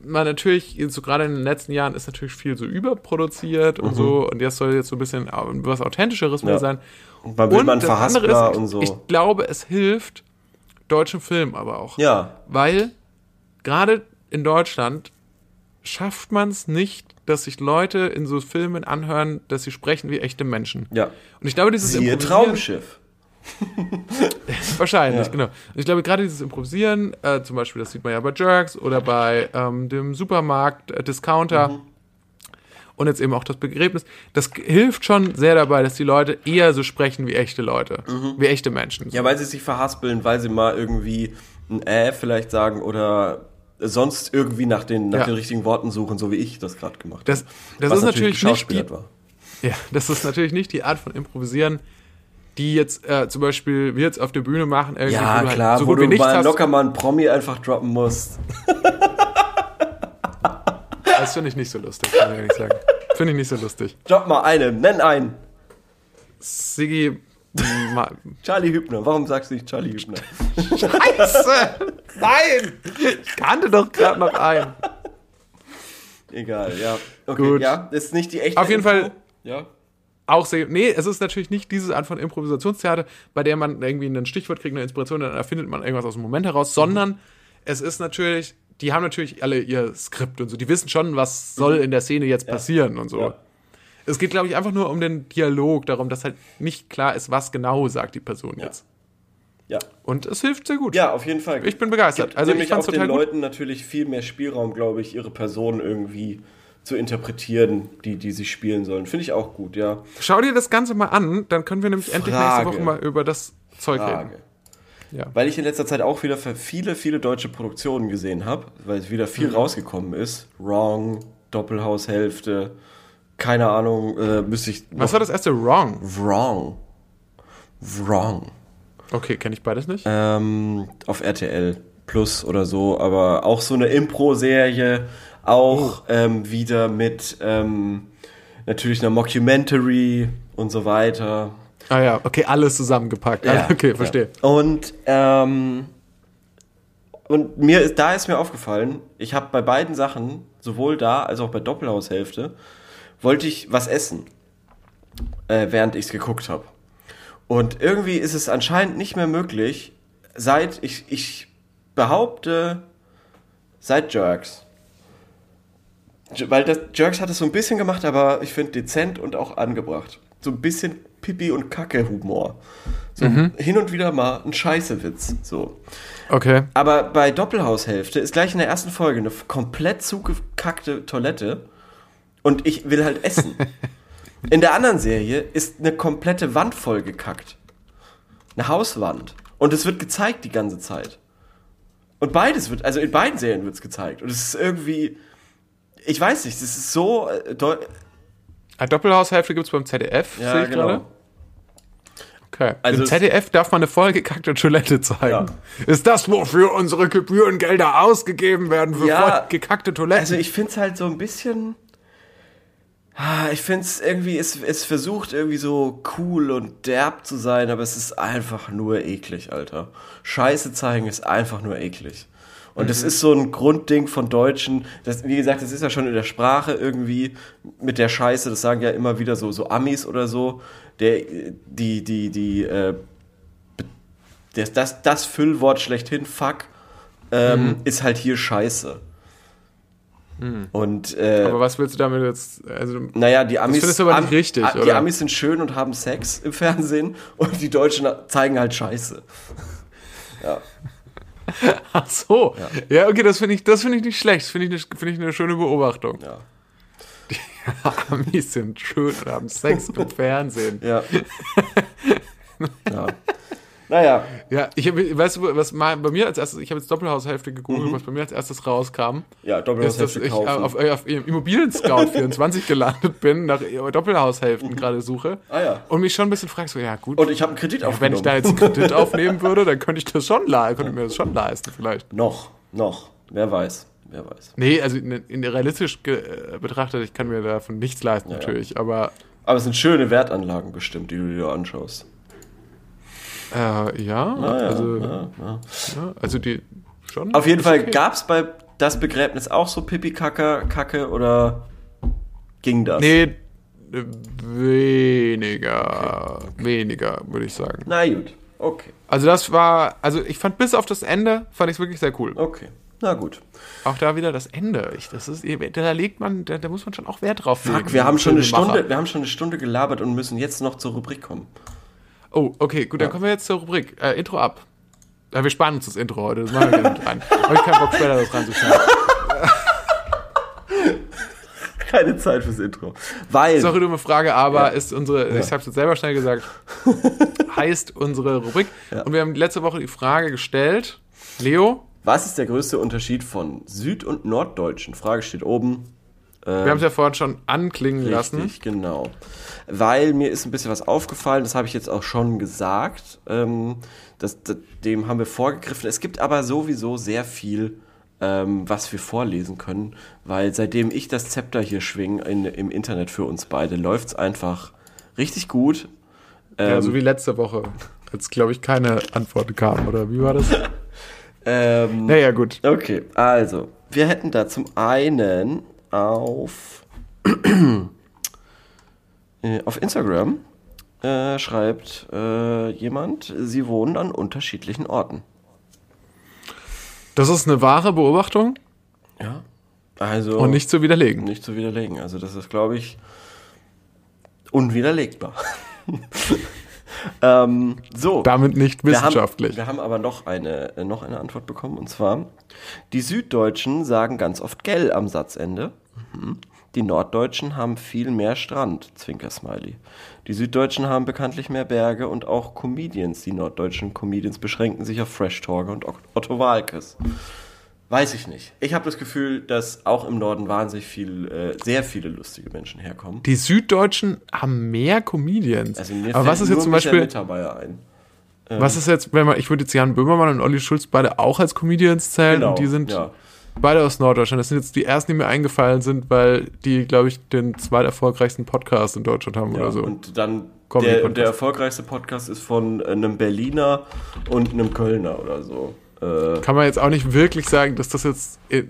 man natürlich, so gerade in den letzten Jahren ist natürlich viel so überproduziert und so und jetzt soll jetzt so ein bisschen au- was Authentischeres Ja. sein. Und man das andere verhassbar ist, und so. ich glaube, es hilft deutschen Film aber auch. ja, Weil gerade in Deutschland schafft man es nicht, dass sich Leute in so Filmen anhören, dass sie sprechen wie echte Menschen. ja. Und ich glaube, dieses Siehe Traumschiff. Wahrscheinlich, Ja. genau. Und ich glaube, gerade dieses Improvisieren, äh, zum Beispiel, das sieht man ja bei Jerks oder bei ähm, dem Supermarkt, äh. Und jetzt eben auch das Begräbnis, das hilft schon sehr dabei, dass die Leute eher so sprechen wie echte Leute, wie echte Menschen. Mhm. Ja, weil sie sich verhaspeln, weil sie mal irgendwie ein Äh vielleicht sagen oder sonst irgendwie nach den, nach Ja. den richtigen Worten suchen, so wie ich das gerade gemacht Das- habe. das Was ist natürlich nicht geschauspielert die- war. Ja, das ist natürlich nicht die Art von Improvisieren, die jetzt äh, zum Beispiel wir jetzt auf der Bühne machen. Irgendwie, Ja, halt klar, so wo gut wie du nichts mal hast. locker mal einen Promi einfach droppen musst. Das finde ich nicht so lustig, kann ich ehrlich sagen. Finde ich nicht so lustig. Drop mal eine, nenn einen. Siggi. Ma Charlie Hübner. Warum sagst du nicht Charlie Hübner? Scheiße! Nein! Ich kannte doch gerade noch einen. Egal, ja. Okay, Gut. ja, das ist nicht die echte Auf jeden Info. Fall- Ja. Auch sehr. Nee, es ist natürlich nicht diese Art von Improvisationstheater, bei der man irgendwie ein Stichwort kriegt, eine Inspiration, dann erfindet man irgendwas aus dem Moment heraus, sondern es ist natürlich, die haben natürlich alle ihr Skript und so, die wissen schon, was soll in der Szene jetzt passieren und so. Ja. Es geht, glaube ich, einfach nur um den Dialog, darum, dass halt nicht klar ist, was genau sagt die Person jetzt. Ja. Und es hilft sehr gut. Ja, auf jeden Fall. Ich bin begeistert. Gibt Also ich nämlich fand's auch den gut. Leuten natürlich viel mehr Spielraum, glaube ich, ihre Person irgendwie zu interpretieren, die, die sie spielen sollen. Finde ich auch gut, ja. Schau dir das Ganze mal an, dann können wir nämlich endlich nächste Frage. Woche mal über das Zeug reden. Ja. Weil ich in letzter Zeit auch wieder für viele, viele deutsche Produktionen gesehen habe, weil wieder Mhm. viel rausgekommen ist. Wrong, Doppelhaushälfte, keine Ahnung, äh, müsste ich. Was war das erste? Wrong. Wrong. Wrong. Okay, kenne ich beides nicht. Ähm, auf RTL Plus oder so, aber auch so eine Impro-Serie, auch ähm, wieder mit ähm, natürlich einer Mockumentary und so weiter. Ah ja, okay, alles zusammengepackt. Ja, okay, verstehe. Ja. Und, ähm, und mir ist, da ist mir aufgefallen, ich habe bei beiden Sachen, sowohl da als auch bei Doppelhaushälfte, wollte ich was essen, äh, während ich es geguckt habe. Und irgendwie ist es anscheinend nicht mehr möglich, seit ich, ich behaupte, seit Jerks. Weil das, Jerks hat es so ein bisschen gemacht, aber ich finde dezent und auch angebracht. So ein bisschen Pipi- und Kacke-Humor. So hin und wieder mal ein Scheißewitz. So. Okay. Aber bei Doppelhaushälfte ist gleich in der ersten Folge eine komplett zugekackte Toilette und ich will halt essen. In der anderen Serie ist eine komplette Wand voll gekackt. Eine Hauswand. Und es wird gezeigt die ganze Zeit. Und beides wird, also in beiden Serien wird es gezeigt. Und es ist irgendwie, ich weiß nicht, es ist so, Eine Doppelhaushälfte gibt es beim ZDF, Ja, sehe ich genau. gerade. Okay. Also Im ZDF darf man eine vollgekackte Toilette zeigen. Ja. Ist das, wofür unsere Gebührengelder ausgegeben werden, für Ja. vollgekackte Toiletten? Also ich finde es halt so ein bisschen. Ah, Ich finde es irgendwie, es, es versucht irgendwie so cool und derb zu sein, aber es ist einfach nur eklig, Alter. Scheiße zeigen ist einfach nur eklig. Und das ist so ein Grundding von Deutschen. Das, wie gesagt, das ist ja schon in der Sprache irgendwie mit der Scheiße. Das sagen ja immer wieder so, so Amis oder so. Der, die, die, die, äh, das, das, das Füllwort schlechthin, fuck, ähm, ist halt hier Scheiße. Und äh, aber was willst du damit jetzt? Also, naja, die Amis, du aber nicht richtig, Die oder? Amis sind schön und haben Sex im Fernsehen und die Deutschen zeigen halt Scheiße. ach so. Ja, okay, das finde ich, das finde ich nicht schlecht. Das finde ich, eine- finde ich eine schöne Beobachtung. Ja. Die Amis sind schön und haben Sex im Fernsehen. Ja. ja. Naja, Ja, ich hab, weißt du, was mal bei mir als erstes, ich habe jetzt Doppelhaushälfte gegoogelt, Mhm. was bei mir als erstes rauskam, ja, ist, dass Doppelhaushälfte ich kaufen. auf, auf Immobilien Scout 24 gelandet bin, nach Doppelhaushälften gerade suche. Ah ja. Und mich schon ein bisschen fragst, so, ja gut, und ich habe einen Kredit wenn aufgenommen. ich da jetzt einen Kredit aufnehmen würde, dann könnte ich das schon leisten, könnte mir das schon leisten vielleicht. noch, noch. Wer weiß, wer weiß. Nee, also in, in realistisch äh, betrachtet, ich kann mir davon nichts leisten natürlich, aber Aber es sind schöne Wertanlagen bestimmt, die du dir anschaust. Äh, ja, also, Ja, ja. ja, also die schon. Auf jeden Fall okay. gab es bei das Begräbnis auch so Pipi-Kacke Kacke, oder ging das? Nee, weniger, weniger, würde ich sagen. Na gut, okay, Also das war, also ich fand bis auf das Ende, fand ich es wirklich sehr cool. okay. Na gut. Auch da wieder das Ende. Ich, das ist, da legt man, da, da muss man schon auch Wert drauf legen. Fuck, wir haben schon eine. Stunde, wir haben schon eine Stunde gelabert und müssen jetzt noch zur Rubrik kommen. Oh, okay, gut, dann kommen wir jetzt zur Rubrik. Äh, Intro ab. Ja, wir sparen uns das Intro heute, das machen wir gerne mit rein. Habe ich keinen Bock, später das reinzuschneiden. Keine Zeit fürs Intro. Weil. Sorry, dumme Frage, aber Ja. ist unsere, ich habe es jetzt selber schnell gesagt, heißt unsere Rubrik. Und wir haben letzte Woche die Frage gestellt, Leo, Was ist der größte Unterschied von Süd- und Norddeutschen? Frage steht oben. wir haben es ja vorhin schon anklingen lassen. Richtig, genau. Weil mir ist ein bisschen was aufgefallen, das habe ich jetzt auch schon gesagt. Ähm, das, das, dem haben wir vorgegriffen. Es gibt aber sowieso sehr viel ähm, was wir vorlesen können, weil seitdem ich das Zepter hier schwinge in, im Internet für uns beide, läuft es einfach richtig gut. Ähm, ja, so wie letzte Woche, als glaube ich keine Antwort kam, oder wie war das? ähm, naja, gut. Okay, also, wir hätten da zum einen auf, äh, auf Instagram äh, schreibt äh, jemand, sie wohnen an unterschiedlichen Orten. Das ist eine wahre Beobachtung? Ja. Also. Und nicht zu widerlegen. Nicht zu widerlegen. Also, das ist, glaube ich, unwiderlegbar. ähm, so. Damit nicht wissenschaftlich. Wir haben, wir haben aber noch eine, äh, noch eine Antwort bekommen. Und zwar: Die Süddeutschen sagen ganz oft gell am Satzende. Mhm. Die Norddeutschen haben viel mehr Strand, Zwinker-Smiley. Die Süddeutschen haben bekanntlich mehr Berge und auch Comedians. Die norddeutschen Comedians beschränken sich auf Fresh Talker und Otto Walkes. Weiß ich nicht. Ich habe das Gefühl, dass auch im Norden wahnsinnig viel, äh, sehr viele lustige Menschen herkommen. Die Süddeutschen haben mehr Comedians. Also mir Aber was ist jetzt zum Beispiel? ein. Was ist jetzt, wenn man, ich würde jetzt Jan Böhmermann und Olli Schulz beide auch als Comedians zählen Genau, und die sind ja. Beide aus Norddeutschland. Das sind jetzt die ersten, die mir eingefallen sind, weil die, glaube ich, den zweiterfolgreichsten Podcast in Deutschland haben Ja, oder so. Und dann der, der erfolgreichste Podcast ist von einem Berliner und einem Kölner oder so. Äh, Kann man jetzt auch nicht wirklich sagen, dass das jetzt, äh,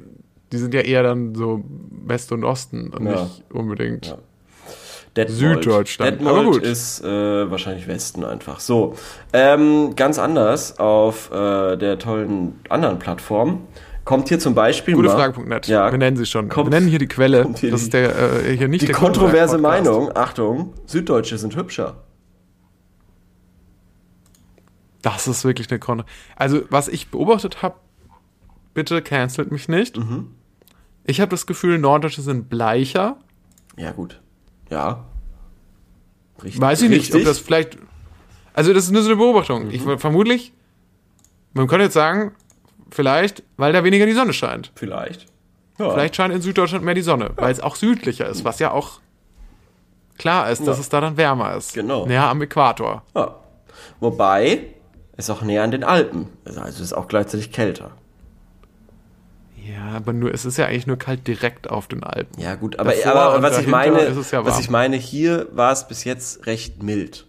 die sind ja eher dann so West und Osten und Ja. nicht unbedingt. Ja. Detmold. Süddeutschland, Detmold ist äh, wahrscheinlich Westen einfach. So, ähm, ganz anders auf äh, der tollen anderen Plattform kommt hier zum Beispiel Gute mal Frage.net. Ja, Wir nennen sie schon. kommt- Wir nennen hier die Quelle. hier das ist der, äh, hier nicht die der kontroverse. Meinung. Achtung, Süddeutsche sind hübscher. Das ist wirklich eine Kon Also, was ich beobachtet habe, bitte cancelt mich nicht. Mhm. Ich habe das Gefühl, Norddeutsche sind bleicher. Ja gut, ja. Richtig. Weiß ich nicht, ob Richtig. das vielleicht. Also, das ist nur so eine Beobachtung. Mhm. Ich vermutlich, man könnte jetzt sagen, vielleicht, weil da weniger die Sonne scheint. Vielleicht. Ja. Vielleicht scheint in Süddeutschland mehr die Sonne, weil es auch südlicher ist, was ja auch klar ist, dass Ja. es da dann wärmer ist. Genau. Näher am Äquator. Ja. Wobei, ist auch näher an den Alpen. Also es ist auch gleichzeitig kälter. Ja, aber nur, es ist ja eigentlich nur kalt direkt auf den Alpen. Ja, gut, aber, Davor aber was ich meine, ist es ja was ich meine, hier war es bis jetzt recht mild.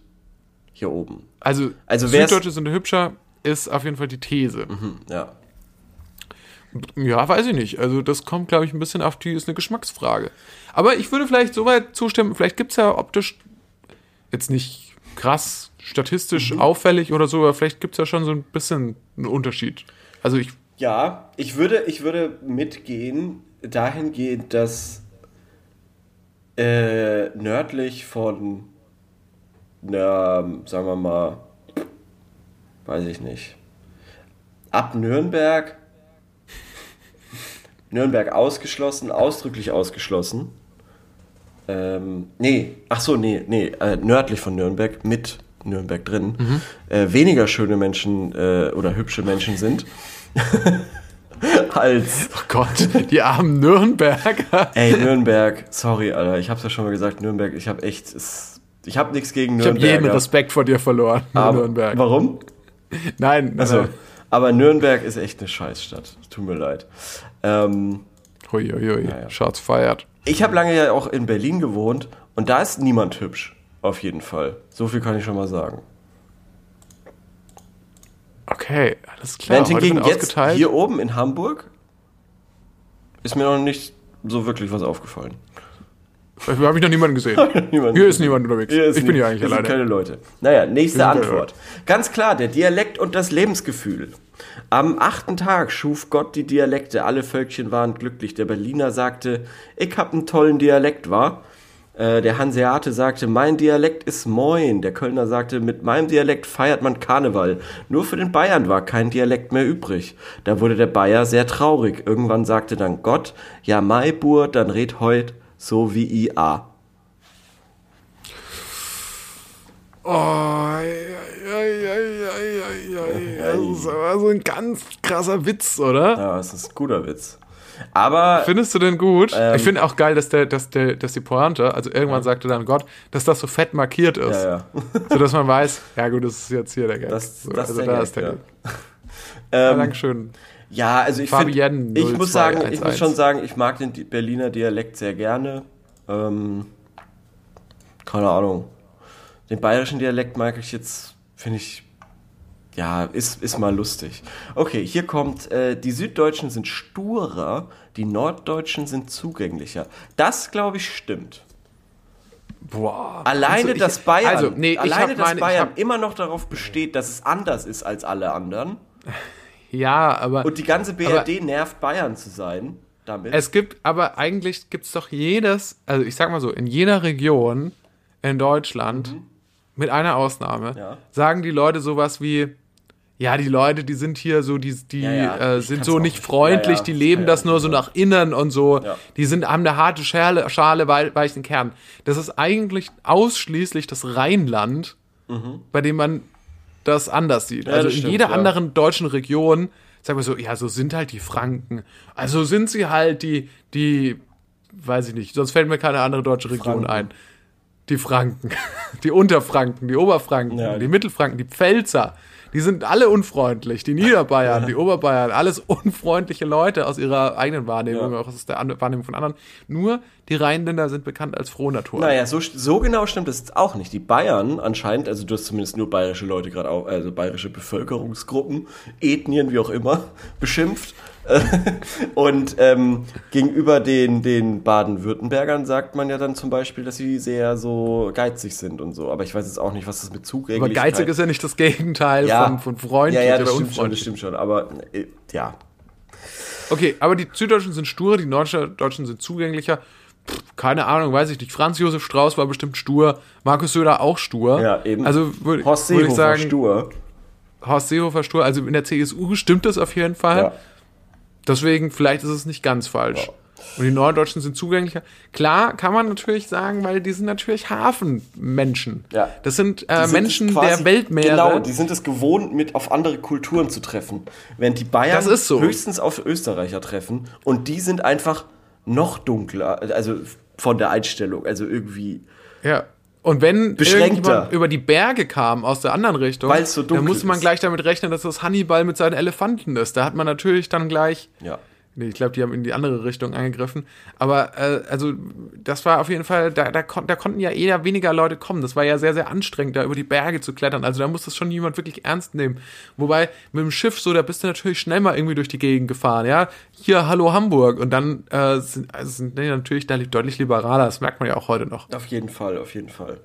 Hier oben. Also, Also wär's- Süddeutsche sind hübscher, ist auf jeden Fall die These. Hm, ja. Ja, weiß ich nicht. Also, das kommt, glaube ich, ein bisschen auf die, ist eine Geschmacksfrage. Aber ich würde vielleicht so weit zustimmen, vielleicht gibt es ja optisch jetzt nicht krass statistisch Mhm. auffällig oder so, aber vielleicht gibt es ja schon so ein bisschen einen Unterschied. Also, ich, Ja, ich würde, ich würde mitgehen, dahingehend, dass äh, nördlich von, na, sagen wir mal, weiß ich nicht, ab Nürnberg, Nürnberg ausgeschlossen, ausdrücklich ausgeschlossen. Ähm, nee, ach so, nee, nee, äh, nördlich von Nürnberg, mit Nürnberg drin, äh, weniger schöne Menschen äh, oder hübsche Menschen sind. als. oh Gott, die armen Nürnberger. Ey, Nürnberg, sorry, Alter, ich hab's ja schon mal gesagt, Nürnberg, ich hab echt. Es, ich hab nichts gegen Ich habe Nürnberg. jeden Respekt vor dir verloren, aber, Nürnberg. Warum? Nein, Also, also, aber Nürnberg ist echt eine Scheißstadt. Tut mir leid. Ähm, hui, hui, hui. Ja, ja. Shots feiert. ich habe lange ja auch in Berlin gewohnt und da ist niemand hübsch. Auf jeden Fall. So viel kann ich schon mal sagen. Okay, alles klar. Während hingegen jetzt ausgeteilt. hier oben in Hamburg ist mir noch nicht so wirklich was aufgefallen. Wir haben ich noch niemanden gesehen. Niemand Hier ist niemand unterwegs. Ist ich bin hier eigentlich alleine. keine Leute. Naja, nächste Antwort. Ganz klar, der Dialekt und das Lebensgefühl. Am achten Tag schuf Gott die Dialekte, alle Völkchen waren glücklich. Der Berliner sagte, ich hab einen tollen Dialekt, war. Äh, der Hanseate sagte, mein Dialekt ist Moin. Der Kölner sagte, mit meinem Dialekt feiert man Karneval. Nur für den Bayern war kein Dialekt mehr übrig. Da wurde der Bayer sehr traurig. Irgendwann sagte dann Gott, ja, mai Bur, dann red heut so wie i a. Oh, ei, ei, ei. Das ist aber so ein ganz krasser Witz, oder? Ja, das ist ein guter Witz. Aber Findest du den gut? Ähm. ich finde auch geil, dass der, dass der, dass die Pointe, also irgendwann sagte dann Gott, dass das so fett markiert ist, ja, ja. so dass man weiß, ja gut, das ist jetzt hier der Gag. Das, so, das also ist da der ist der Gag, Gag. ja. Ja, ähm, Dankeschön. Ja, also ich finde, ich muss sagen, ich 0211. muss schon sagen, ich mag den Berliner Dialekt sehr gerne. Ähm, keine Ahnung. Den bayerischen Dialekt mag ich jetzt, finde ich, ja, ist, ist mal lustig. Okay, hier kommt, äh, die Süddeutschen sind sturer, die Norddeutschen sind zugänglicher. Das, glaube ich, stimmt. Boah. Alleine, Also ich- dass Bayern, Also, nee, alleine, dass meine, Bayern hab, immer noch darauf besteht, dass es anders ist als alle anderen. Ja, aber Und die ganze BRD nervt, Bayern zu sein. Damit. es gibt, aber eigentlich gibt es doch jedes, also ich sag mal so, in jeder Region in Deutschland, mit einer Ausnahme, Mhm. Ja. sagen die Leute sowas wie, ja, die Leute, die sind hier so, die, die Ja, ja, äh, sind so nicht freundlich, die leben das nur so nach innen und so, die sind, haben eine harte Schale, Schale wei- weichen Kern. Das ist eigentlich ausschließlich das Rheinland, bei dem man das anders sieht. Ja, also in stimmt, jeder ja. anderen deutschen Region, sagen wir so, ja, so sind halt die Franken. Also sind sie halt die, die, weiß ich nicht, sonst fällt mir keine andere deutsche Region Franken. ein. Die Franken, die Unterfranken, die Oberfranken, Ja, die Mittelfranken, die Pfälzer, die sind alle unfreundlich. Die Niederbayern, die Oberbayern, alles unfreundliche Leute aus ihrer eigenen Wahrnehmung, auch aus der Wahrnehmung von anderen. Nur die Rheinländer sind bekannt als Frohnatur. Naja, so, so genau stimmt es auch nicht. Die Bayern anscheinend, also du hast zumindest nur bayerische Leute gerade auch, also bayerische Bevölkerungsgruppen, Ethnien, wie auch immer, beschimpft. Und ähm, gegenüber den, den Baden-Württembergern sagt man ja dann zum Beispiel, dass sie sehr so geizig sind und so. Aber ich weiß jetzt auch nicht, was das mit Aber Zugänglichkeit... geizig ist ja nicht das Gegenteil ja, von, von freundlich ja, ja, das oder stimmt schon, das stimmt schon. Aber äh, ja, Okay, aber die Süddeutschen sind stur, die Norddeutschen sind zugänglicher. Keine Ahnung, weiß ich nicht. Franz Josef Strauß war bestimmt stur, Markus Söder auch stur. ja, eben. Also würde würd ich Seehofer sagen, stur. Horst Seehofer stur. Also in der CSU stimmt das auf jeden Fall. Ja. Deswegen, vielleicht ist es nicht ganz falsch. Ja. Und die Norddeutschen sind zugänglicher. Klar, kann man natürlich sagen, weil die sind natürlich Hafenmenschen. Ja. Das sind äh, sind Menschen der Weltmeere. Genau, die sind es gewohnt, mit auf andere Kulturen zu treffen. Während die Bayern so. höchstens auf Österreicher treffen. Und die sind einfach noch dunkler, also von der Einstellung, also irgendwie. Ja. Und wenn irgendjemand über die Berge kam aus der anderen Richtung, so dann musste man ist. gleich damit rechnen, dass das Hannibal mit seinen Elefanten ist. Da hat man natürlich dann gleich, Ja. Nee, ich glaube, die haben in die andere Richtung angegriffen. Aber äh, also das war auf jeden Fall, da, da, kon da konnten ja eher weniger Leute kommen. Das war ja sehr, sehr anstrengend, da über die Berge zu klettern. Also da muss das schon jemand wirklich ernst nehmen. Wobei mit dem Schiff so, da bist du natürlich schnell mal irgendwie durch die Gegend gefahren. Ja, hier, hallo Hamburg. Und dann äh, sind, also sind die natürlich da deutlich liberaler. Das merkt man ja auch heute noch. Auf jeden Fall, auf jeden Fall.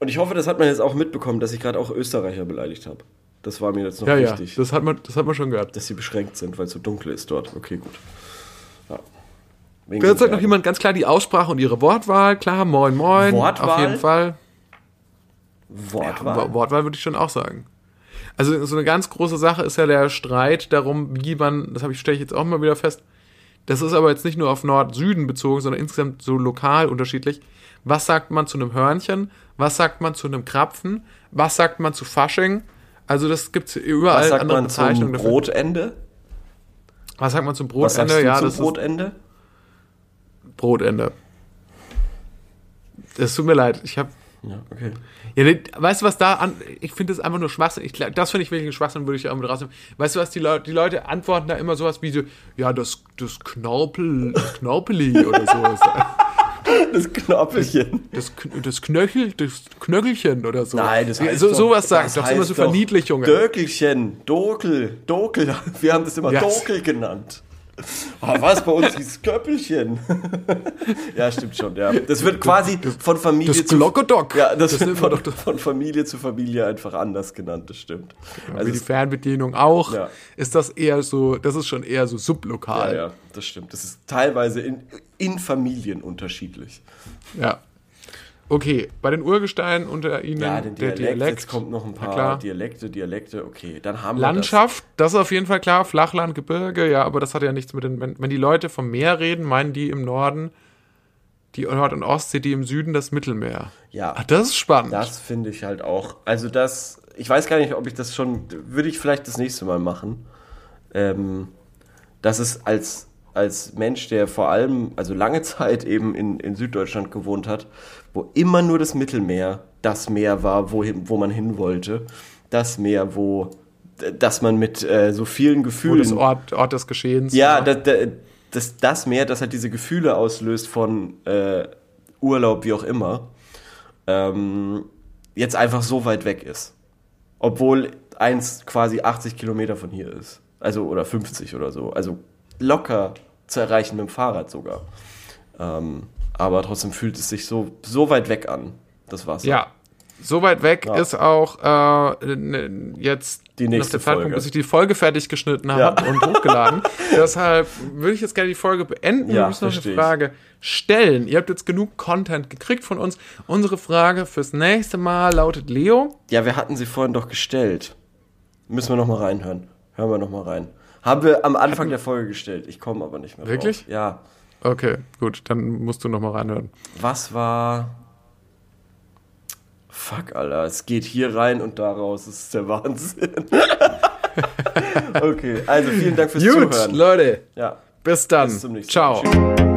Und ich hoffe, das hat man jetzt auch mitbekommen, dass ich gerade auch Österreicher beleidigt habe. Das war mir jetzt noch Ja, ja, wichtig, das hat man, das hat man schon gehört. dass sie beschränkt sind, weil es so dunkel ist dort. Okay, gut. Ja. Da sagt noch jemand ganz klar die Aussprache und ihre Wortwahl. Klar, moin, moin. Wortwahl? Auf jeden Fall. Wortwahl. Ja, Wortwahl würde ich schon auch sagen. Also so eine ganz große Sache ist ja der Streit darum, wie man, das habe ich stelle ich jetzt auch mal wieder fest. Das ist aber jetzt nicht nur auf Nord-Süden bezogen, sondern insgesamt so lokal unterschiedlich. Was sagt man zu einem Hörnchen? Was sagt man zu einem Krapfen? Was sagt man zu Fasching? Also das gibt es überall Was sagt andere man zum dafür. Brotende? Was sagt man zum Brotende? Ja, zum das Brotende? ist Brotende. Es tut mir leid, ich habe Ja, okay. Ja, weißt du, was da an. Ich finde das einfach nur Schwachsinn. Ich, das finde ich wirklich Schwachsinn, würde ich auch mit rausnehmen. Weißt du, was die Leute, die Leute antworten da immer sowas wie so, ja, das, das Knorpel, Knorpeli oder so. Das Knorpelchen. Das, das Knöchel, das Knöchelchen oder so. Nein, das heißt so, doch, sowas sagen. das Das sind immer so doch Verniedlichungen. Dökelchen, Dokel, Dokel. Wir haben das immer Ja. Dokel genannt. Ah, was bei uns hieß Köppelchen. ja, stimmt schon, ja. Das wird quasi von Familie das zu Glockedock. Ja, das, Das wird von, von Familie zu Familie einfach anders genannt, das stimmt. Wie Also die es, Fernbedienung auch, Ja. ist das eher so, das ist schon eher so sublokal. ja, ja, das stimmt. Das ist teilweise in, in Familien unterschiedlich. Ja. Okay, bei den Urgesteinen unter ihnen Ja, den der Dialekt, Dialekt. jetzt kommt noch ein paar klar. Dialekte, Dialekte, okay, dann haben wir Landschaft, das. ist auf jeden Fall klar. Flachland, Gebirge, ja, aber das hat ja nichts mit den. Wenn, wenn die Leute vom Meer reden, meinen die im Norden die Nord- und Ostsee, die im Süden das Mittelmeer. Ja, Ach, das ist spannend. Das finde ich halt auch. Also das, ich weiß gar nicht, ob ich das schon, würde ich vielleicht das nächste Mal machen. Ähm, das ist als, als Mensch, der vor allem, also lange Zeit eben in, in Süddeutschland gewohnt hat, wo immer nur das Mittelmeer das Meer war, wohin, wo man hin wollte. Das Meer, wo dass man mit äh, so vielen Gefühlen. Wo das Ort, Ort des Geschehens. Ja, das, das, das Meer, das halt diese Gefühle auslöst von äh, Urlaub, wie auch immer, ähm, jetzt einfach so weit weg ist. Obwohl eins quasi 80 Kilometer von hier ist. Also, oder 50 oder so. Also locker zu erreichen mit dem Fahrrad sogar. Ähm, aber trotzdem fühlt es sich so, so weit weg an, das Wasser. Ja, so weit weg ja. ist auch äh, ne, jetzt die nächste der Zeitpunkt, bis ich die Folge fertig geschnitten habe ja. und hochgeladen. Deshalb würde ich jetzt gerne die Folge beenden. Ja, Wir müssen noch eine Frage stellen. Ihr habt jetzt genug Content gekriegt von uns. Unsere Frage fürs nächste Mal lautet Leo. Ja, wir hatten sie vorhin doch gestellt. Müssen wir noch mal reinhören. Hören wir noch mal rein. Haben wir am Anfang der Folge gestellt. Ich komme aber nicht mehr Wirklich? Drauf. Ja. Okay, gut. Dann musst du noch mal reinhören. Was war Fuck, Alter, es geht hier rein und da raus. Das ist der Wahnsinn. okay, also vielen Dank fürs Gut, Zuhören. Leute. Ja. Bis dann. Bis zum nächsten Ciao. Mal. Tschüss.